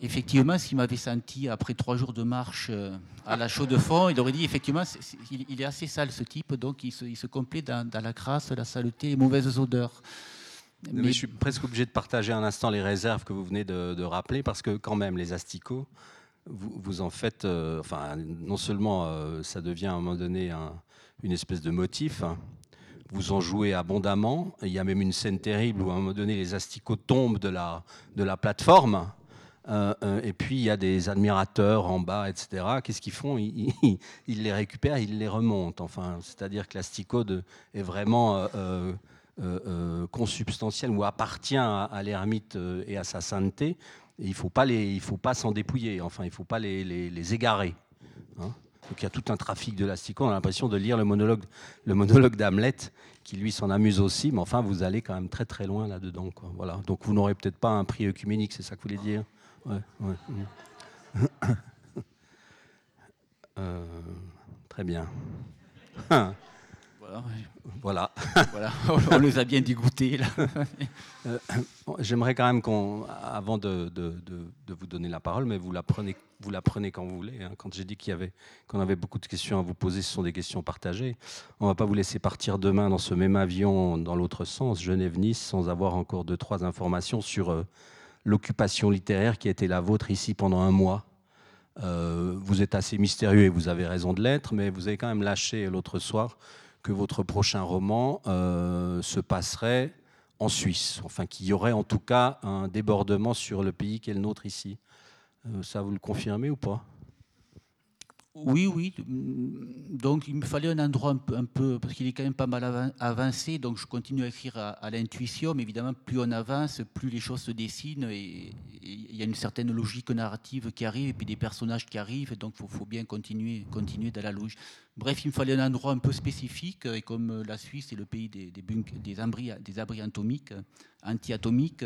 effectivement, s'il m'avait senti après trois jours de marche euh, à la chaux de fond, il aurait dit effectivement, il est assez sale ce type, donc il se, il complaît dans, la crasse, la saleté et les mauvaises odeurs. Mais, je suis presque obligé de partager un instant les réserves que vous venez de, rappeler, parce que quand même, les asticots, vous, en faites, euh, enfin, non seulement euh, ça devient à un moment donné un, une espèce de motif. Vous en jouez abondamment. Il y a même une scène terrible où à un moment donné les asticots tombent de la, de la plateforme. Euh, euh, et puis il y a des admirateurs en bas, etc. Qu'est-ce qu'ils font? Ils, les récupèrent, ils les remontent. Enfin, c'est-à-dire que l'asticot est vraiment euh, consubstantiel ou appartient à, l'ermite et à sa sainteté. Et il ne faut pas s'en dépouiller. Enfin, il ne faut pas les, les, égarer. Hein. Donc il y a tout un trafic de l'asticot. On a l'impression de lire le monologue, le monologue d'Hamlet, qui lui s'en amuse aussi, mais enfin vous allez quand même très très loin là-dedans. Voilà. Donc vous n'aurez peut-être pas un prix œcuménique, c'est ça que vous voulez dire? Euh, Très bien. Voilà. voilà. On les a bien dégoûtés. Là. Euh, j'aimerais quand même qu'on, avant de, vous donner la parole, mais vous la prenez, vous la prenez quand vous voulez. Hein. Quand j'ai dit qu'il y avait, qu'on avait beaucoup de questions à vous poser, ce sont des questions partagées. On ne va pas vous laisser partir demain dans ce même avion dans l'autre sens, Genève-Nice, sans avoir encore deux trois informations sur euh, l'occupation littéraire qui a été la vôtre ici pendant un mois. Euh, vous êtes assez mystérieux et vous avez raison de l'être, mais vous avez quand même lâché l'autre soir que votre prochain roman euh, se passerait en Suisse, enfin qu'il y aurait en tout cas un débordement sur le pays qui est le nôtre ici. Euh, ça, vous le confirmez ou pas? Oui, oui. Donc il me fallait un endroit un peu, parce qu'il est quand même pas mal avancé, donc je continue à écrire à, l'intuition, mais évidemment, plus on avance, plus les choses se dessinent, et il y a une certaine logique narrative qui arrive, et puis des personnages qui arrivent, donc il faut, bien continuer, continuer dans la logique. Bref, il me fallait un endroit un peu spécifique, et comme la Suisse est le pays des, abris, des abris atomiques, anti-atomiques,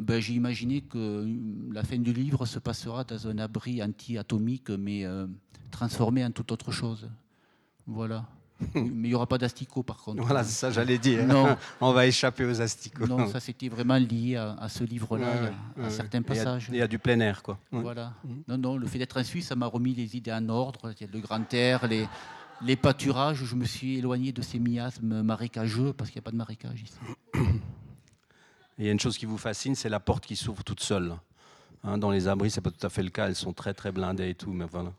ben, j'ai imaginé que la fin du livre se passera dans un abri anti-atomique, mais euh, transformé en toute autre chose. Voilà. mais il n'y aura pas d'asticots, par contre. Voilà, c'est ça, j'allais dire. Non. On va échapper aux asticots. Non, ça c'était vraiment lié à, ce livre-là, à, certains passages. Il y, a, du plein air, quoi. Voilà. Mhm. Non, non, le fait d'être en Suisse, ça m'a remis les idées en ordre. Le grand air, les, les pâturages. Je me suis éloigné de ces miasmes marécageux parce qu'il n'y a pas de marécage ici. il y a une chose qui vous fascine, c'est la porte qui s'ouvre toute seule. Hein, dans les abris, c'est pas tout à fait le cas. Elles sont très très blindées et tout, mais voilà.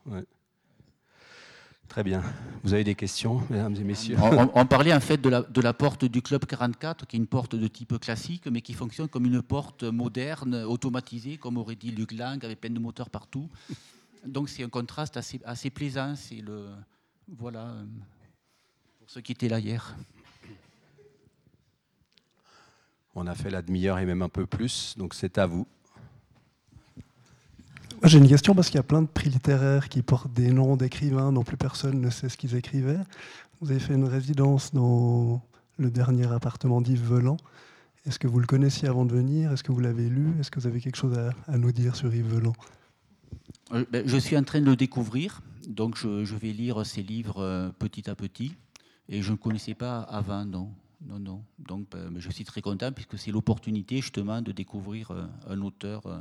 Très bien. Vous avez des questions, mesdames et messieurs? On, parlait en fait de la, porte du Club 44, qui est une porte de type classique, mais qui fonctionne comme une porte moderne, automatisée, comme aurait dit Luc Lang, avec plein de moteurs partout. Donc c'est un contraste assez, assez plaisant. C'est le voilà euh, pour ceux qui étaient là hier. On a fait la demi-heure et même un peu plus, donc c'est à vous. J'ai une question parce qu'il y a plein de prix littéraires qui portent des noms d'écrivains dont plus personne ne sait ce qu'ils écrivaient. Vous avez fait une résidence dans le dernier appartement d'Yves Velan. Est-ce que vous le connaissiez avant de venir? Est-ce que vous l'avez lu? Est-ce que vous avez quelque chose à, nous dire sur Yves Velan euh, ben, Je suis en train de le découvrir, donc je, je vais lire ses livres euh, petit à petit. Et je ne connaissais pas avant, non non, non. Donc, ben, je suis très content puisque c'est l'opportunité justement de découvrir euh, un auteur, euh,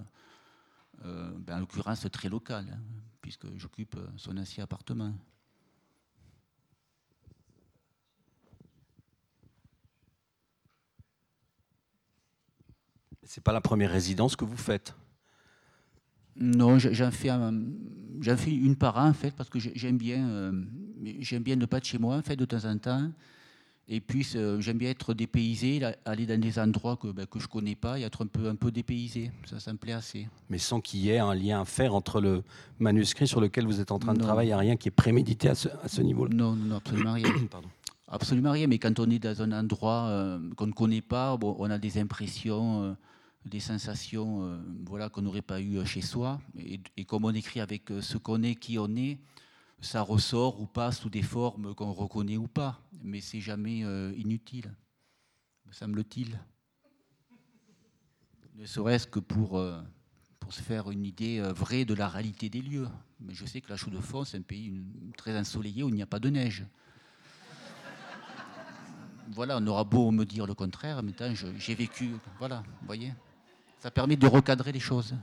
euh, ben, en l'occurrence très local, hein, puisque j'occupe son ancien appartement. C'est pas la première résidence que vous faites? Non, j'en fais, fais, une par an en fait, parce que j'aime bien, j'aime bien ne pas être chez moi en fait de temps en temps. Et puis, euh, j'aime bien être dépaysé, aller dans des endroits que, ben, que je ne connais pas et être un peu, un peu dépaysé. Ça, ça me plaît assez. Mais sans qu'il y ait un lien à faire entre le manuscrit sur lequel vous êtes en train de travailler, a rien qui est prémédité à ce, à ce niveau-là non, non, absolument rien. Pardon. Absolument rien, mais quand on est dans un endroit euh, qu'on ne connaît pas, bon, on a des impressions, euh, des sensations voilà, qu'on n'aurait pas eues chez soi. Et, et, comme on écrit avec ce qu'on est, qui on est, ça ressort ou pas sous des formes qu'on reconnaît ou pas, mais c'est jamais euh, inutile, me semble-t-il. Ne serait-ce que pour, euh, pour se faire une idée euh, vraie de la réalité des lieux. Mais je sais que la Chaux de Fonds, c'est un pays très ensoleillé où il n'y a pas de neige. voilà, on aura beau me dire le contraire, mais j'ai vécu. Voilà, vous voyez Ça permet de recadrer les choses.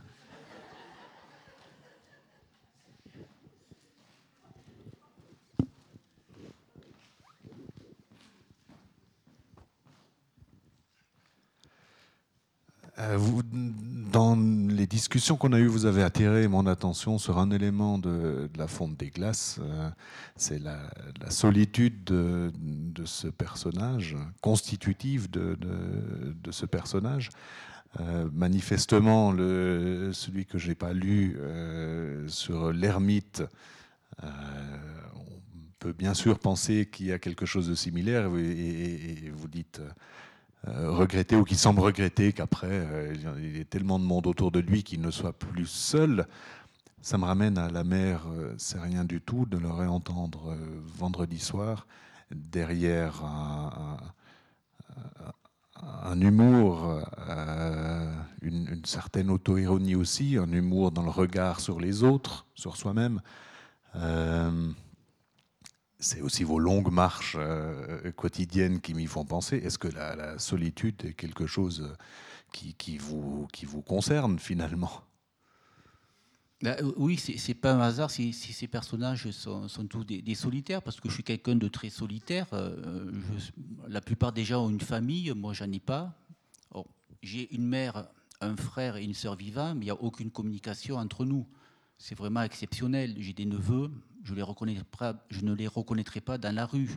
Vous, dans les discussions qu'on a eues, vous avez attiré mon attention sur un élément de, la fonte des glaces. Euh, c'est la, solitude de, ce personnage, constitutive de, ce personnage. Euh, manifestement, celui que j'ai pas lu sur l'ermite, on peut bien sûr penser qu'il y a quelque chose de similaire, et vous dites euh, regretter ou qui semble regretter qu'après euh, il y ait tellement de monde autour de lui qu'il ne soit plus seul. Ça me ramène à la mer, euh, c'est rien du tout de le réentendre vendredi soir derrière un, humour, une, certaine auto-ironie aussi, un humour dans le regard sur les autres, sur soi-même c'est aussi vos longues marches quotidiennes qui m'y font penser. Est-ce que la, solitude est quelque chose qui, vous, qui vous concerne finalement? Ben, oui, c'est pas un hasard si, ces personnages sont, tous des, solitaires, parce que je suis quelqu'un de très solitaire. la plupart des gens ont une famille, moi j'en ai pas. J'ai une mère, un frère et une sœur vivants, mais il n'y a aucune communication entre nous. C'est vraiment exceptionnel. J'ai des neveux, je, les je ne les reconnaîtrai pas dans la rue.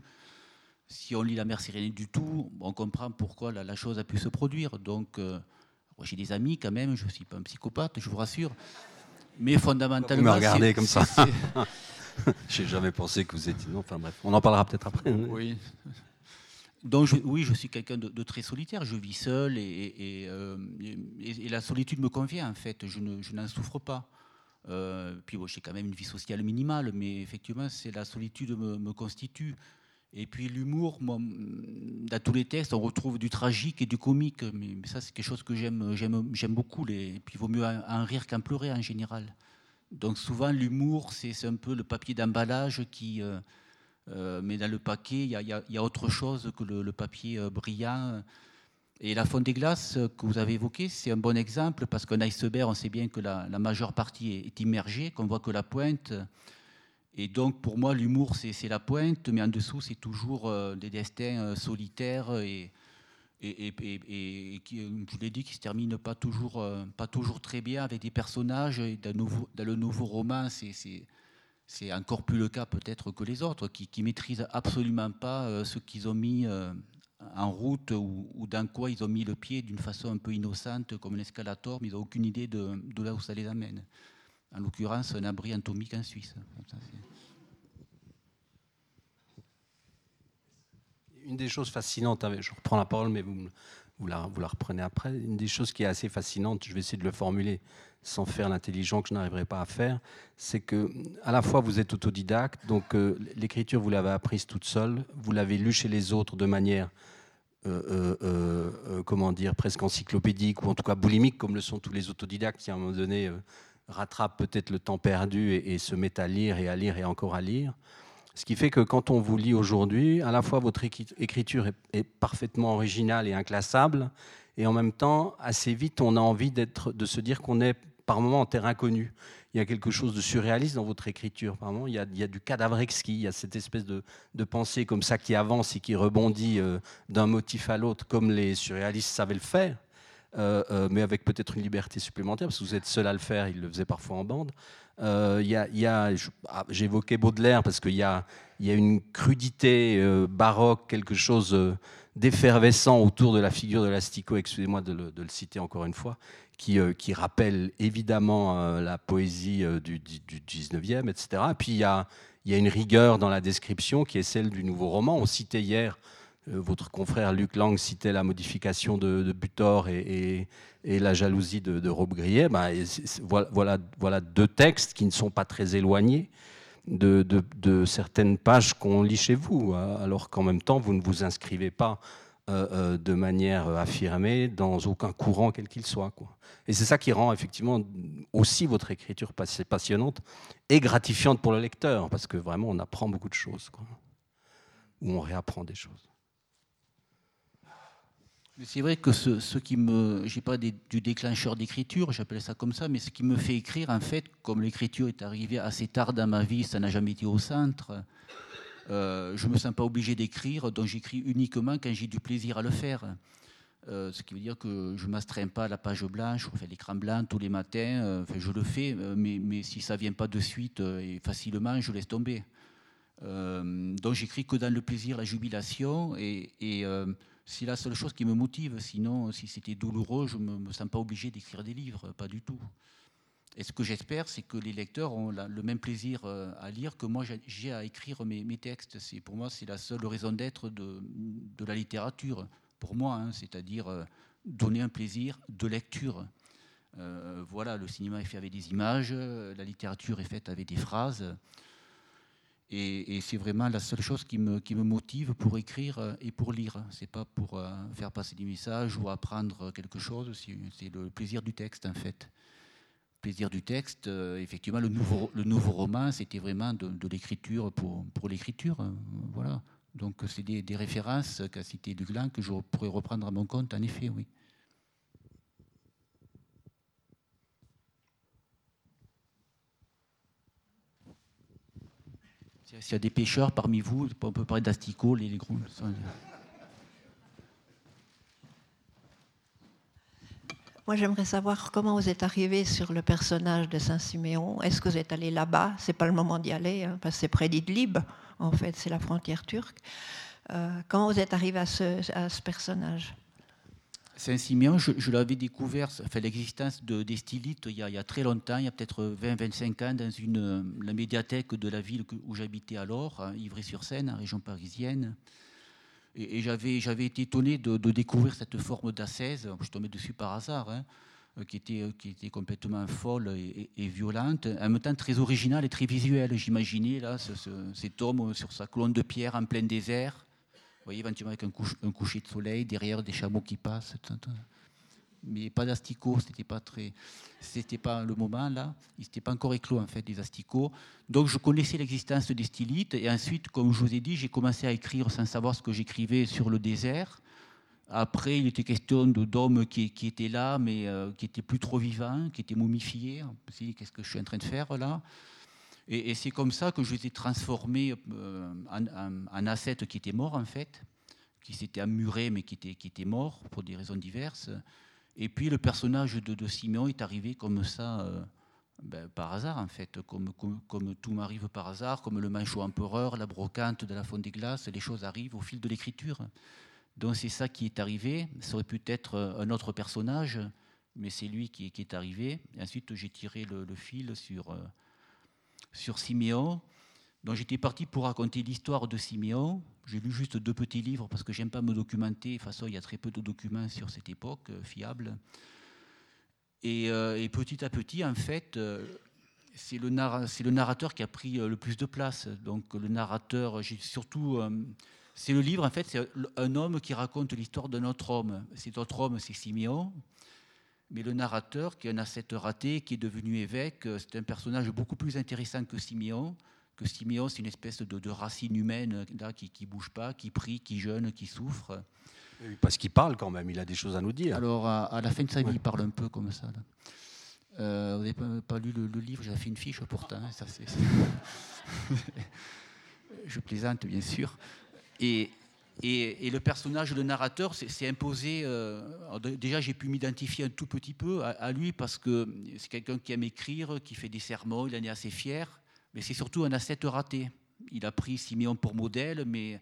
Si on lit La mer Cyrénée du tout, on comprend pourquoi la, chose a pu se produire. Donc, euh, j'ai des amis quand même, je ne suis pas un psychopathe, je vous rassure. Mais fondamentalement. Vous me regardez comme ça. J'ai jamais pensé que vous étiez. Non, enfin bref, on en parlera peut-être après. Oui. Donc oui, je suis quelqu'un de, très solitaire. Je vis seul euh, et, la solitude me convient en fait. Je, n'en souffre pas. Euh, puis j'ai quand même une vie sociale minimale, mais effectivement, c'est la solitude me, me constitue. Et puis l'humour, dans tous les textes, on retrouve du tragique et du comique. Mais, ça, c'est quelque chose que j'aime, j'aime, beaucoup. Et puis il vaut mieux en, rire qu'en pleurer en général. Donc souvent, l'humour, c'est, un peu le papier d'emballage qui, euh, euh, mais dans le paquet, il y, a, autre chose que le, papier euh, brillant. Et la fonte des glaces que vous avez évoquée, c'est un bon exemple parce qu'un iceberg, on sait bien que la, majeure partie est, immergée, qu'on voit que la pointe. Et donc, pour moi, l'humour, c'est la pointe, mais en dessous, c'est toujours euh, des destins solitaires et, et, et, qui, je vous l'ai dit, qui se terminent pas toujours, pas toujours très bien avec des personnages. dans, dans le nouveau roman, c'est encore plus le cas peut-être que les autres, qui, qui maîtrisent absolument pas euh, ce qu'ils ont mis euh, en route ou, ou, dans quoi ils ont mis le pied d'une façon un peu innocente, comme l'escalator, mais ils n'ont aucune idée de, là où ça les amène. En l'occurrence, un abri atomique en Suisse. Une des choses fascinantes, je reprends la parole, mais vous, vous, la, vous la reprenez après. Une des choses qui est assez fascinante, je vais essayer de le formuler sans faire l'intelligent que je n'arriverai pas à faire, c'est que à la fois vous êtes autodidacte, donc euh, l'écriture vous l'avez apprise toute seule, vous l'avez lue chez les autres de manière euh, euh, comment dire presque encyclopédique ou en tout cas boulimique comme le sont tous les autodidactes qui à un moment donné rattrapent peut-être le temps perdu et, se mettent à lire et à lire et encore à lire. Ce qui fait que quand on vous lit aujourd'hui, à la fois votre écriture est, est parfaitement originale et inclassable, et en même temps, assez vite, on a envie de se dire qu'on est par moments en terrain connu. Il y a quelque chose de surréaliste dans votre écriture. Par moments, il y a, du cadavre exquis, il y a cette espèce de, pensée comme ça qui avance et qui rebondit euh, d'un motif à l'autre, comme les surréalistes savaient le faire. Euh, euh, mais avec peut-être une liberté supplémentaire, parce que vous êtes seul à le faire, il le faisait parfois en bande. Ah, J'évoquais Baudelaire parce qu'il y a une crudité baroque, quelque chose d'effervescent autour de la figure de l'Astico, excusez-moi de, de, le citer encore une fois, euh, qui, rappelle évidemment euh, la poésie euh, du, du, 19e, etc. Et puis il y, a, une rigueur dans la description qui est celle du nouveau roman. On citait hier, votre confrère Luc Lang citait la modification de, Butor et, la jalousie de, Rob Grillet. Ben, voilà, voilà, deux textes qui ne sont pas très éloignés. De, certaines pages qu'on lit chez vous, hein, alors qu'en même temps, vous ne vous inscrivez pas euh, euh, de manière affirmée dans aucun courant quel qu'il soit. Quoi. Et c'est ça qui rend effectivement aussi votre écriture passionnante et gratifiante pour le lecteur, parce que vraiment on apprend beaucoup de choses, ou on réapprend des choses. C'est vrai que ce, qui me, j'ai pas du déclencheur d'écriture, j'appelle ça comme ça, mais ce qui me fait écrire, en fait, comme l'écriture est arrivée assez tard dans ma vie, ça n'a jamais été au centre. Euh, je ne me sens pas obligé d'écrire, donc j'écris uniquement quand j'ai du plaisir à le faire. Euh, ce qui veut dire que je ne m'astreins pas à la page blanche, fais l'écran blanc tous les matins, euh, enfin, je le fais, mais, si ça ne vient pas de suite et facilement, je laisse tomber. donc j'écris que dans le plaisir, la jubilation, et c'est la seule chose qui me motive. Sinon, si c'était douloureux, je ne me sens pas obligé d'écrire des livres, pas du tout. Et ce que j'espère, c'est que les lecteurs ont le même plaisir euh, à lire que moi j'ai à écrire mes, textes. C'est pour moi c'est la seule raison d'être de, la littérature. Pour moi, hein, c'est-à-dire euh, donner un plaisir de lecture. Euh, voilà, le cinéma est fait avec des images, la littérature est faite avec des phrases. Et, c'est vraiment la seule chose qui me, qui me, motive pour écrire et pour lire. C'est pas pour faire passer des messages ou apprendre quelque chose, c'est le plaisir du texte en fait. plaisir du texte. effectivement, le nouveau, le nouveau roman, c'était vraiment de, l'écriture pour, pour l'écriture. voilà. Donc, c'est des, des, références qu'a cité Duglan que je pourrais reprendre à mon compte, en effet, oui. S'il y a des pêcheurs parmi vous, on peut parler d'asticots, les, les gros. Moi, j'aimerais savoir comment vous êtes arrivé sur le personnage de Saint-Siméon. Est-ce que vous êtes allé là-bas? C'est pas le moment d'y aller, hein, parce que c'est près d'Idlib, en fait, c'est la frontière turque. Euh, comment vous êtes arrivé à ce, personnage? Saint-Siméon, je, l'avais découvert, enfin, l'existence de, des stylites il y, a, très longtemps, il y a peut-être 20-25 ans, dans la médiathèque de la ville où j'habitais alors, Ivry-sur-Seine, en région parisienne. Et, j'avais, été étonné de, découvrir cette forme d'ascèse, je tombais dessus par hasard, hein, qui, était, complètement folle et, violente, en même temps très originale et très visuelle. J'imaginais là cet homme sur sa colonne de pierre en plein désert, voyez, éventuellement avec un, un coucher de soleil, derrière des chameaux qui passent mais pas d'asticots, c'était pas très, c'était pas le moment là, il n'était pas encore éclos en fait des asticots. Donc je connaissais l'existence des stylites et ensuite, comme je vous ai dit, j'ai commencé à écrire sans savoir ce que j'écrivais sur le désert. Après, il était question d'hommes qui, qui, étaient là, mais euh, qui étaient plus trop vivants, qui étaient momifiés. Qu'est-ce que je suis en train de faire là? Et, c'est comme ça que ai transformés euh, en, en, en qui étaient morts en fait, qui s'étaient ammurés mais qui étaient, qui morts pour des raisons diverses. Et puis le personnage de, de Simeon est arrivé comme ça, euh, ben, par hasard en fait, comme, tout m'arrive par hasard, comme le manchot empereur, la brocante de la fonte des glaces, les choses arrivent au fil de l'écriture. Donc c'est ça qui est arrivé. Ça aurait pu être un autre personnage, mais c'est lui qui, est arrivé. Ensuite j'ai tiré le, fil sur, euh, sur Siméon. Donc j'étais parti pour raconter l'histoire de Siméon. J'ai lu juste deux petits livres parce que j'aime pas me documenter. De toute façon, il y a très peu de documents sur cette époque euh, fiables. Euh, et, petit à petit, en fait, euh, c'est le, narrateur qui a pris le plus de place. Donc le narrateur, surtout, c'est le livre en fait, c'est un homme qui raconte l'histoire d'un autre homme. Cet autre homme, c'est Siméon. Mais le narrateur, qui est un ascète raté, qui est devenu évêque, c'est un personnage beaucoup plus intéressant que Siméon que Siméon, c'est une espèce de, racine humaine là, qui ne bouge pas, qui prie, qui jeûne, qui souffre. Parce qu'il parle quand même, il a des choses à nous dire. Alors, à, la fin de sa vie, il parle un peu comme ça. Euh, vous n'avez pas, lu le, livre, j'ai fait une fiche pourtant. Hein, ça, Je plaisante, bien sûr. Et, et, le personnage, le narrateur, s'est imposé. Euh, déjà, j'ai pu m'identifier un tout petit peu à, lui parce que c'est quelqu'un qui aime écrire, qui fait des sermons, il en est assez fier mais c'est surtout un ascète raté. Il a pris Siméon pour modèle, mais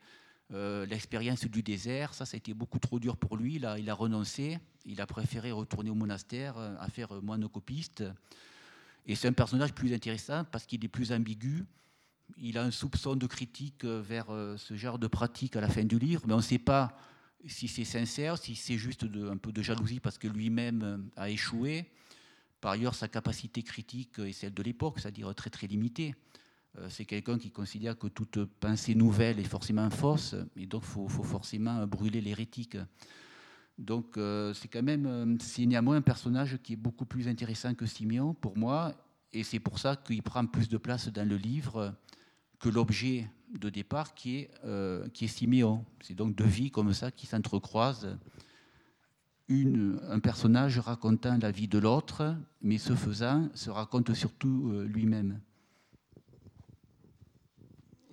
euh, l'expérience du désert, ça, ça a été beaucoup trop dur pour lui. A, il a renoncé, il a préféré retourner au monastère, euh, à faire moinocopiste. Et c'est un personnage plus intéressant parce qu'il est plus ambigu. Il a un soupçon de critique vers euh, ce genre de pratique à la fin du livre, mais on ne sait pas si c'est sincère, si c'est juste un peu de jalousie parce que lui-même a échoué. Par ailleurs, sa capacité critique est celle de l'époque, c'est-à-dire très très limitée. Euh, c'est quelqu'un qui considère que toute pensée nouvelle est forcément fausse, et donc il faut, forcément brûler l'hérétique. Donc euh, c'est quand même, euh, c'est néanmoins un personnage qui est beaucoup plus intéressant que Simeon pour moi, et c'est pour ça qu'il prend plus de place dans le livre que l'objet de départ qui est, qui est Siméon. C'est donc deux vies comme ça qui s'entrecroisent un personnage racontant la vie de l'autre, mais ce faisant, se raconte surtout euh, lui-même.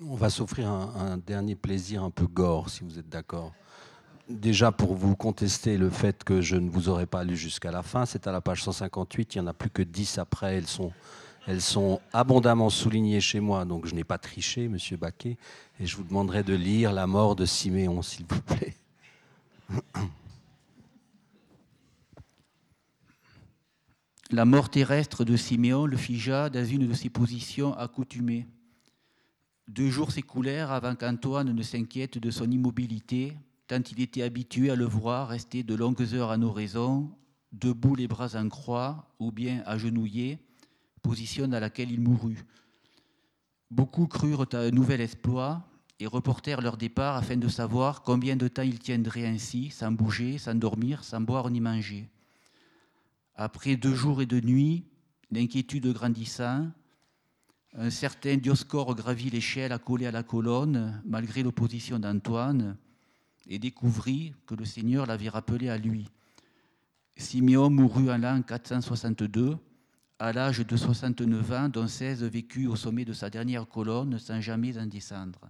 On va s'offrir un, dernier plaisir un peu gore, si vous êtes d'accord. Déjà, pour vous contester le fait que je ne vous aurais pas lu jusqu'à la fin, c'est à la page 158, il n'y en a plus que 10 après, elles sont, elles sont abondamment soulignées chez moi, donc je n'ai pas triché, monsieur Baquet, et je vous demanderai de lire La mort de Siméon, s'il vous plaît. La mort terrestre de Siméon le figea dans une de ses positions accoutumées. Deux jours s'écoulèrent avant qu'Antoine ne s'inquiète de son immobilité, tant il était habitué à le voir rester de longues heures à nos raisons, debout les bras en croix ou bien agenouillé, position dans laquelle il mourut. Beaucoup crurent à un nouvel exploit et reportèrent leur départ afin de savoir combien de temps il tiendrait ainsi, sans bouger, sans dormir, sans boire ni manger. Après deux jours et deux nuits, l'inquiétude grandissant, un certain Dioscore gravit l'échelle accolée à la colonne, malgré l'opposition d'Antoine, et découvrit que le Seigneur l'avait rappelé à lui. Simeon mourut en l'an 462, à l'âge de 69 ans, dont 16 vécut au sommet de sa dernière colonne sans jamais en descendre.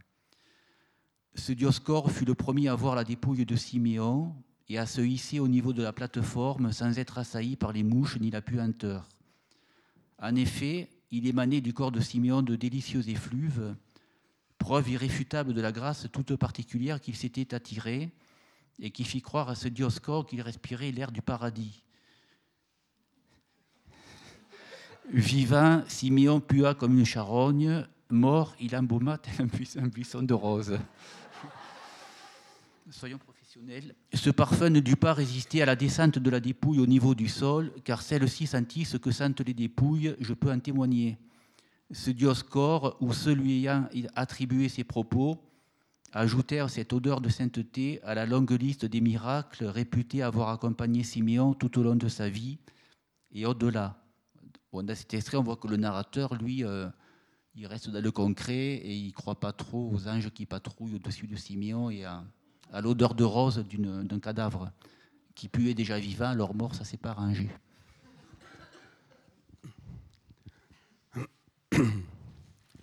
Ce Dioscore fut le premier à voir la dépouille de Siméon et à se hisser au niveau de la plateforme sans être assailli par les mouches ni la puanteur. En effet, il émanait du corps de Siméon de délicieux effluves, preuve irréfutable de la grâce toute particulière qu'il s'était attiré et qui fit croire à ce Dioscore qu'il respirait l'air du paradis. Vivant, Siméon pua comme une charogne, mort, il embauma tel un buisson de roses. Soyons professionnels. Ce parfum ne dut pas résister à la descente de la dépouille au niveau du sol, car celle-ci sentit ce que sentent les dépouilles, je peux en témoigner. Ce Dioscore, ou celui ayant attribué ses propos, ajoutèrent cette odeur de sainteté à la longue liste des miracles réputés avoir accompagné Siméon tout au long de sa vie et au-delà. dans cet extrait, on voit que le narrateur, lui, euh, il reste dans le concret et il ne croit pas trop aux anges qui patrouillent au-dessus de Siméon et à, l'odeur de rose d'un cadavre qui puait déjà vivant, leur mort, ça s'est pas rangé.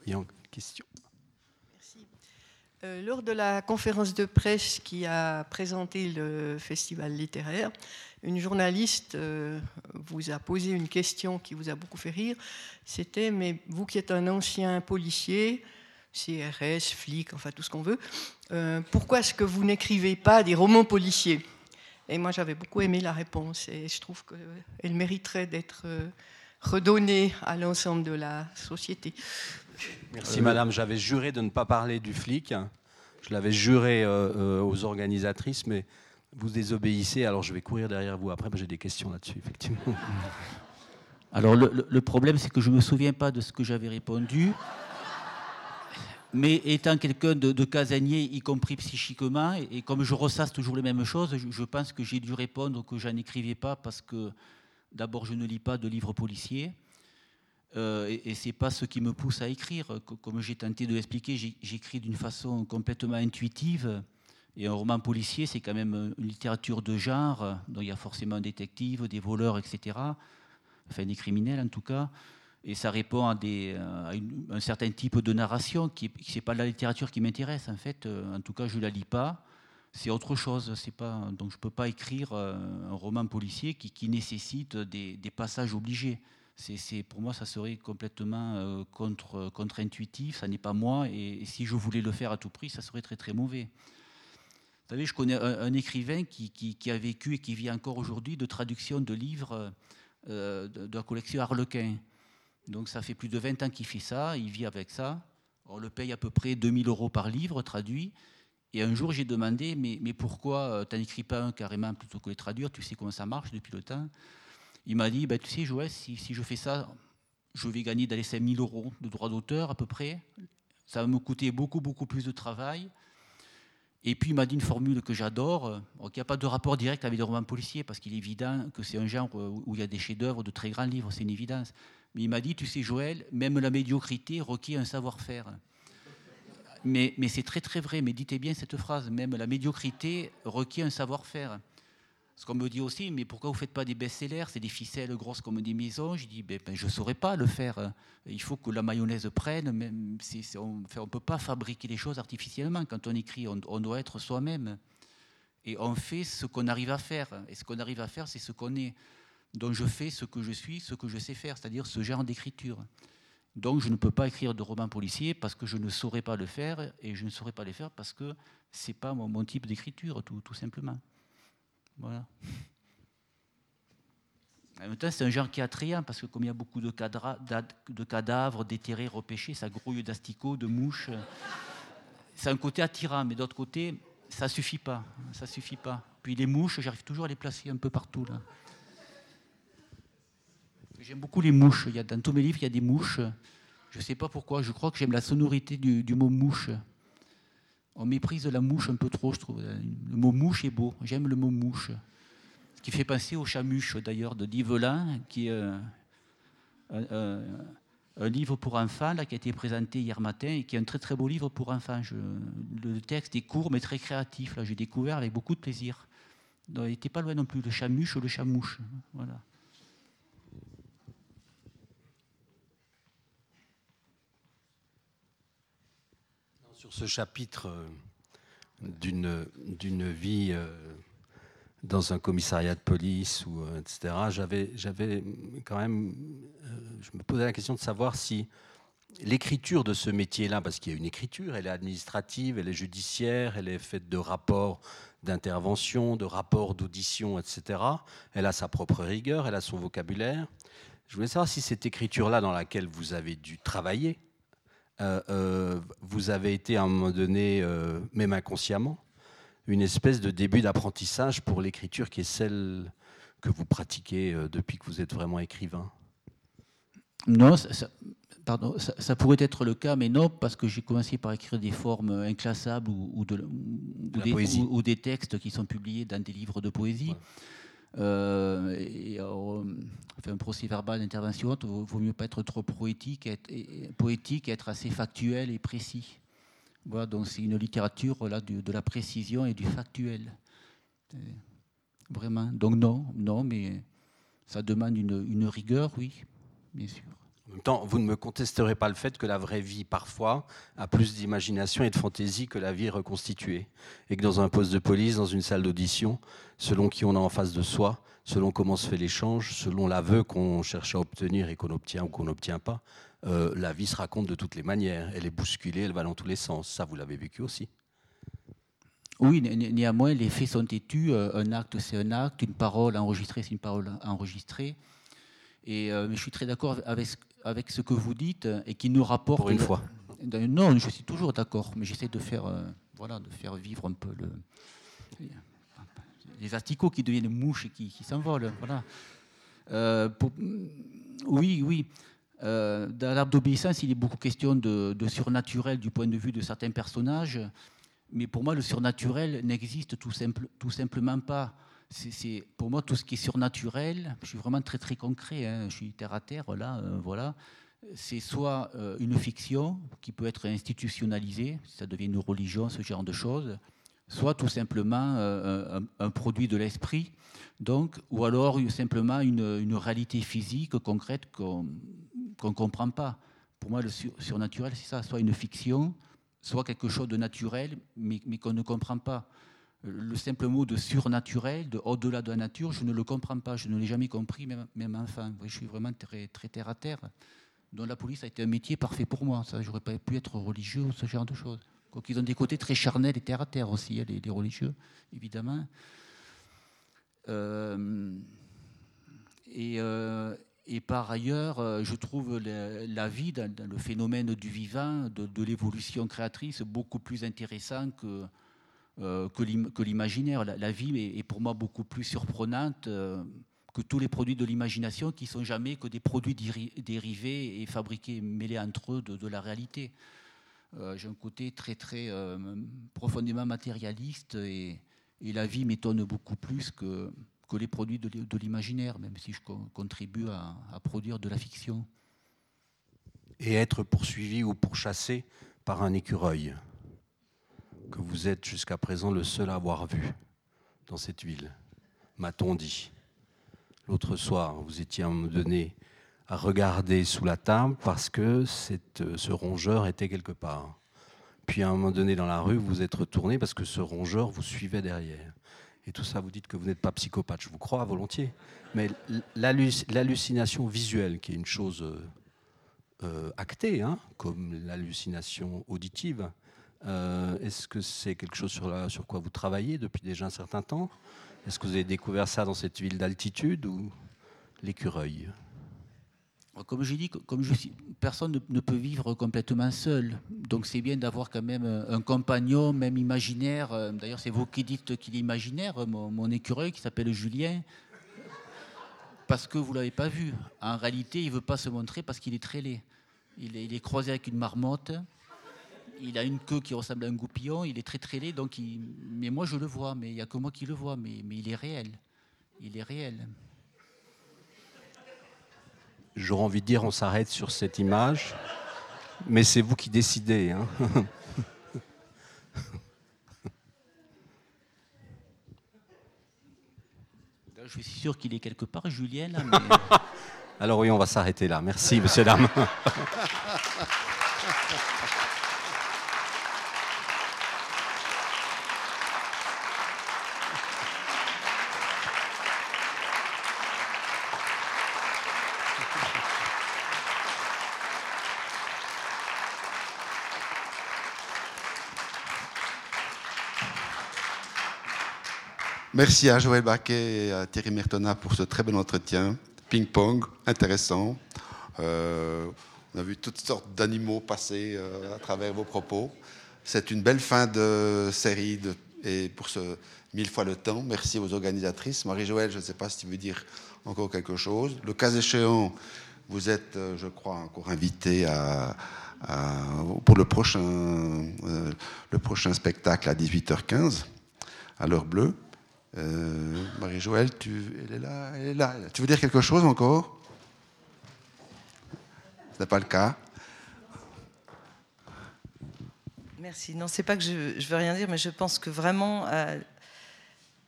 Il question. Merci. Euh, lors de la conférence de presse qui a présenté le festival littéraire, une journaliste euh, vous a posé une question qui vous a beaucoup fait rire. C'était, mais vous qui êtes un ancien policier, CRS, flic, enfin tout ce qu'on veut, euh, pourquoi est-ce que vous n'écrivez pas des romans policiers? Et moi j'avais beaucoup aimé la réponse et je trouve qu'elle mériterait d'être euh, redonnée à l'ensemble de la société. Merci madame, j'avais juré de ne pas parler du flic, je l'avais juré euh, aux organisatrices, mais vous désobéissez, alors je vais courir derrière vous après, j'ai des questions là-dessus, effectivement. Alors le, le problème, c'est que je ne me souviens pas de ce que j'avais répondu. Mais étant quelqu'un de, casanier, y compris psychiquement, et, comme je ressasse toujours les mêmes choses, je, pense que j'ai dû répondre que je n'écrivais pas parce que d'abord je ne lis pas de livres policiers. Euh, et, et ce n'est pas ce qui me pousse à écrire. Comme j'ai tenté de l'expliquer, j'écris d'une façon complètement intuitive. Et un roman policier, c'est quand même une littérature de genre, dont il y a forcément un détective, des voleurs, etc. Enfin, des criminels en tout cas et ça répond à, des, un certain type de narration qui n'est pas la littérature qui m'intéresse en fait. Euh, en tout cas, je ne la lis pas. C'est autre chose. C'est pas, donc je peux pas écrire euh, un roman policier qui, qui nécessite des, des, passages obligés. C'est, pour moi, ça serait complètement euh, contre, contre-intuitif. Ça n'est pas moi. Et, si je voulais le faire à tout prix, ça serait très très mauvais. Vous savez, je connais un, écrivain qui, qui, a vécu et qui vit encore aujourd'hui de traduction de livres de la collection Harlequin. Donc ça fait plus de 20 ans qu'il fait ça, il vit avec ça. On le paye à peu près 2000 euros par livre traduit. Et un jour, j'ai demandé, mais, pourquoi euh, tu n'écris pas un carrément plutôt que les traduire? Tu sais comment ça marche depuis le temps? Il m'a dit, bah, tu sais, Joël, si, je fais ça, je vais gagner dans les 5000 euros de droits d'auteur à peu près. Ça va me coûter beaucoup, beaucoup plus de travail. Et puis il m'a dit une formule que j'adore, qui n'y a pas de rapport direct avec les romans policiers, parce qu'il est évident que c'est un genre où il y a des chefs-d'œuvre, de très grands livres, c'est une évidence. Mais il m'a dit, tu sais Joël, même la médiocrité requiert un savoir-faire. Mais, c'est très très vrai, méditez bien cette phrase, même la médiocrité requiert un savoir-faire. Ce qu'on me dit aussi, mais pourquoi vous ne faites pas des best-sellers C'est des ficelles grosses comme des maisons? Je dis, ben, ben je ne saurais pas le faire. Il faut que la mayonnaise prenne. Même on ne peut pas fabriquer les choses artificiellement. Quand on écrit, on, on doit être soi-même. Et on fait ce qu'on arrive à faire. Et ce qu'on arrive à faire, c'est ce qu'on est. Donc je fais ce que je suis, ce que je sais faire, c'est-à-dire ce genre d'écriture. Donc je ne peux pas écrire de roman policier parce que je ne saurais pas le faire et je ne saurais pas le faire parce que ce n'est pas mon, type d'écriture, tout, simplement. En même temps, c'est un genre qui est attrayant parce que comme il y a beaucoup de, de cadavres déterrés, repêchés, ça grouille d'asticots, de mouches. C'est un côté attirant, mais d'autre côté, ça suffit pas. Ça suffit pas. Puis les mouches, j'arrive toujours à les placer un peu partout là. J'aime beaucoup les mouches. Il y a, dans tous mes livres, il y a des mouches. Je ne sais pas pourquoi. Je crois que j'aime la sonorité du, mot mouche. On méprise la mouche un peu trop, je trouve. Le mot mouche est beau. J'aime le mot mouche. Ce qui fait penser au chamuche, d'ailleurs, de Divelin, qui est euh, un, livre pour enfants là, qui a été présenté hier matin et qui est un très très beau livre pour enfants. le texte est court mais très créatif. J'ai découvert avec beaucoup de plaisir. il n'était pas loin non plus, le chamuche ou le chamouche. Voilà. Sur ce chapitre euh, d'une vie euh, dans un commissariat de police, ou, euh, etc., j'avais quand même. je me posais la question de savoir si l'écriture de ce métier-là, parce qu'il y a une écriture, elle est administrative, elle est judiciaire, elle est faite de rapports d'intervention, de rapports d'audition, etc. Elle a sa propre rigueur, elle a son vocabulaire. Je voulais savoir si cette écriture-là dans laquelle vous avez dû travailler, vous avez été à un moment donné, euh, même inconsciemment, une espèce de début d'apprentissage pour l'écriture qui est celle que vous pratiquez depuis que vous êtes vraiment écrivain. Non, ça, pardon, ça, pourrait être le cas, mais non, parce que j'ai commencé par écrire des formes inclassables ou, de, ou, des, textes qui sont publiés dans des livres de poésie. Euh, et, on fait un procès verbal d'intervention, il vaut mieux pas être trop poétique, être, et, poétique, être assez factuel et précis. Voilà, donc c'est une littérature là, de, la précision et du factuel. Vraiment. Donc non, non, mais ça demande une rigueur, oui, bien sûr. En même temps, vous ne me contesterez pas le fait que la vraie vie, parfois, a plus d'imagination et de fantaisie que la vie reconstituée. Et que dans un poste de police, dans une salle d'audition, selon qui on a en face de soi, selon comment se fait l'échange, selon l'aveu qu'on cherche à obtenir et qu'on obtient ou qu'on n'obtient pas, euh, la vie se raconte de toutes les manières. Elle est bousculée, elle va dans tous les sens. Ça, vous l'avez vécu aussi. Oui, néanmoins, les faits sont têtus. Euh, un acte, c'est un acte. Une parole enregistrée, c'est une parole enregistrée. Et euh, mais je suis très d'accord avec, avec ce que vous dites et qui nous rapporte. Pour une fois. Non, je suis toujours d'accord, mais j'essaie de faire, voilà, de faire vivre un peu le, les asticots qui deviennent mouches et qui, s'envolent. Voilà. Euh, oui, oui. Euh, dans l'arbre d'obéissance, il est beaucoup question de, surnaturel du point de vue de certains personnages, mais pour moi, le surnaturel n'existe tout, simple, tout simplement pas. C'est, pour moi, tout ce qui est surnaturel, je suis vraiment très très concret, hein, je suis terre à terre, là, euh, voilà. C'est soit une fiction qui peut être institutionnalisée, ça devient une religion, ce genre de choses, soit tout simplement euh, un, produit de l'esprit, donc, ou alors simplement une, réalité physique concrète qu'on ne comprend pas. Pour moi, le surnaturel, c'est ça, soit une fiction, soit quelque chose de naturel, mais, qu'on ne comprend pas. Le simple mot de surnaturel, de au-delà de la nature, je ne le comprends pas, je ne l'ai jamais compris, même, même enfant. Je suis vraiment très, terre à terre. Donc la police a été un métier parfait pour moi. Ça, j'aurais pas pu être religieux ou ce genre de choses. Donc ils ont des côtés très charnels et terre à terre aussi, hein, les, religieux, évidemment. Euh, euh, et, par ailleurs, euh, je trouve la, vie dans, le phénomène du vivant, de, l'évolution créatrice, beaucoup plus intéressant que, que l'imaginaire. La, vie est, pour moi beaucoup plus surprenante que tous les produits de l'imagination qui sont jamais que des produits dérivés et fabriqués, mêlés entre eux de la réalité. Euh, j'ai un côté très, très euh, profondément matérialiste et, la vie m'étonne beaucoup plus que, que les produits de, l'imaginaire, même si je contribue à, produire de la fiction. Et être poursuivi ou pourchassé par un écureuil, que vous êtes jusqu'à présent le seul à avoir vu dans cette ville, m'a-t-on dit. L'autre soir, vous étiez à me donner à regarder sous la table parce que ce rongeur était quelque part. Puis à un moment donné dans la rue, vous êtes retourné parce que ce rongeur vous suivait derrière. Et tout ça, vous dites que vous n'êtes pas psychopathe. Je vous crois volontiers. Mais l'hallucination visuelle, qui est une chose euh, actée, hein, comme l'hallucination auditive, euh, est-ce que c'est quelque chose sur, quoi vous travaillez depuis déjà un certain temps? Est-ce que vous avez découvert ça dans cette ville d'altitude ou l'écureuil? Comme je dis, comme je personne ne, peut vivre complètement seul. Donc c'est bien d'avoir quand même un compagnon, même imaginaire. Euh, d'ailleurs, c'est vous qui dites qu'il est imaginaire, mon, écureuil qui s'appelle Julien, parce que vous l'avez pas vu. En réalité, il veut pas se montrer parce qu'il est très laid. Il est, croisé avec une marmotte. Il a une queue qui ressemble à un goupillon. Il est très très laid. Donc, mais moi je le vois. Mais il y a que moi qui le vois. Mais, mais il est réel. Il est réel. j'aurais envie de dire on s'arrête sur cette image, mais c'est vous qui décidez. Hein. Je suis sûr qu'il est quelque part, Julien. Alors oui, on va s'arrêter là. Merci, monsieur, dame. Merci à Joël Baquet et à Thierry Mertona pour ce très bel entretien. Ping-pong, intéressant. Euh, on a vu toutes sortes d'animaux passer euh, à travers vos propos. C'est une belle fin de série et pour ce mille fois le temps. Merci aux organisatrices. Marie-Joëlle, je ne sais pas si tu veux dire encore quelque chose. Le cas échéant, vous êtes, euh, je crois, encore invité pour prochain, le prochain spectacle à 18h15 à l'heure bleue. Euh, Marie-Joëlle, tu, elle est là, elle est là. Tu veux dire quelque chose encore? Ce n'est pas le cas. Merci. Non, c'est pas que je, veux rien dire, mais je pense que vraiment, euh,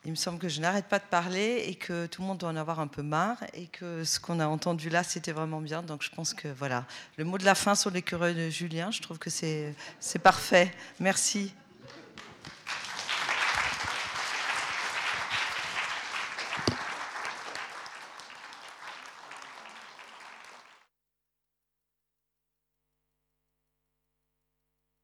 il me semble que je n'arrête pas de parler et que tout le monde doit en avoir un peu marre et que ce qu'on a entendu là, c'était vraiment bien. Donc je pense que voilà, le mot de la fin sur l'écureuil de Julien, je trouve que c'est parfait. Merci.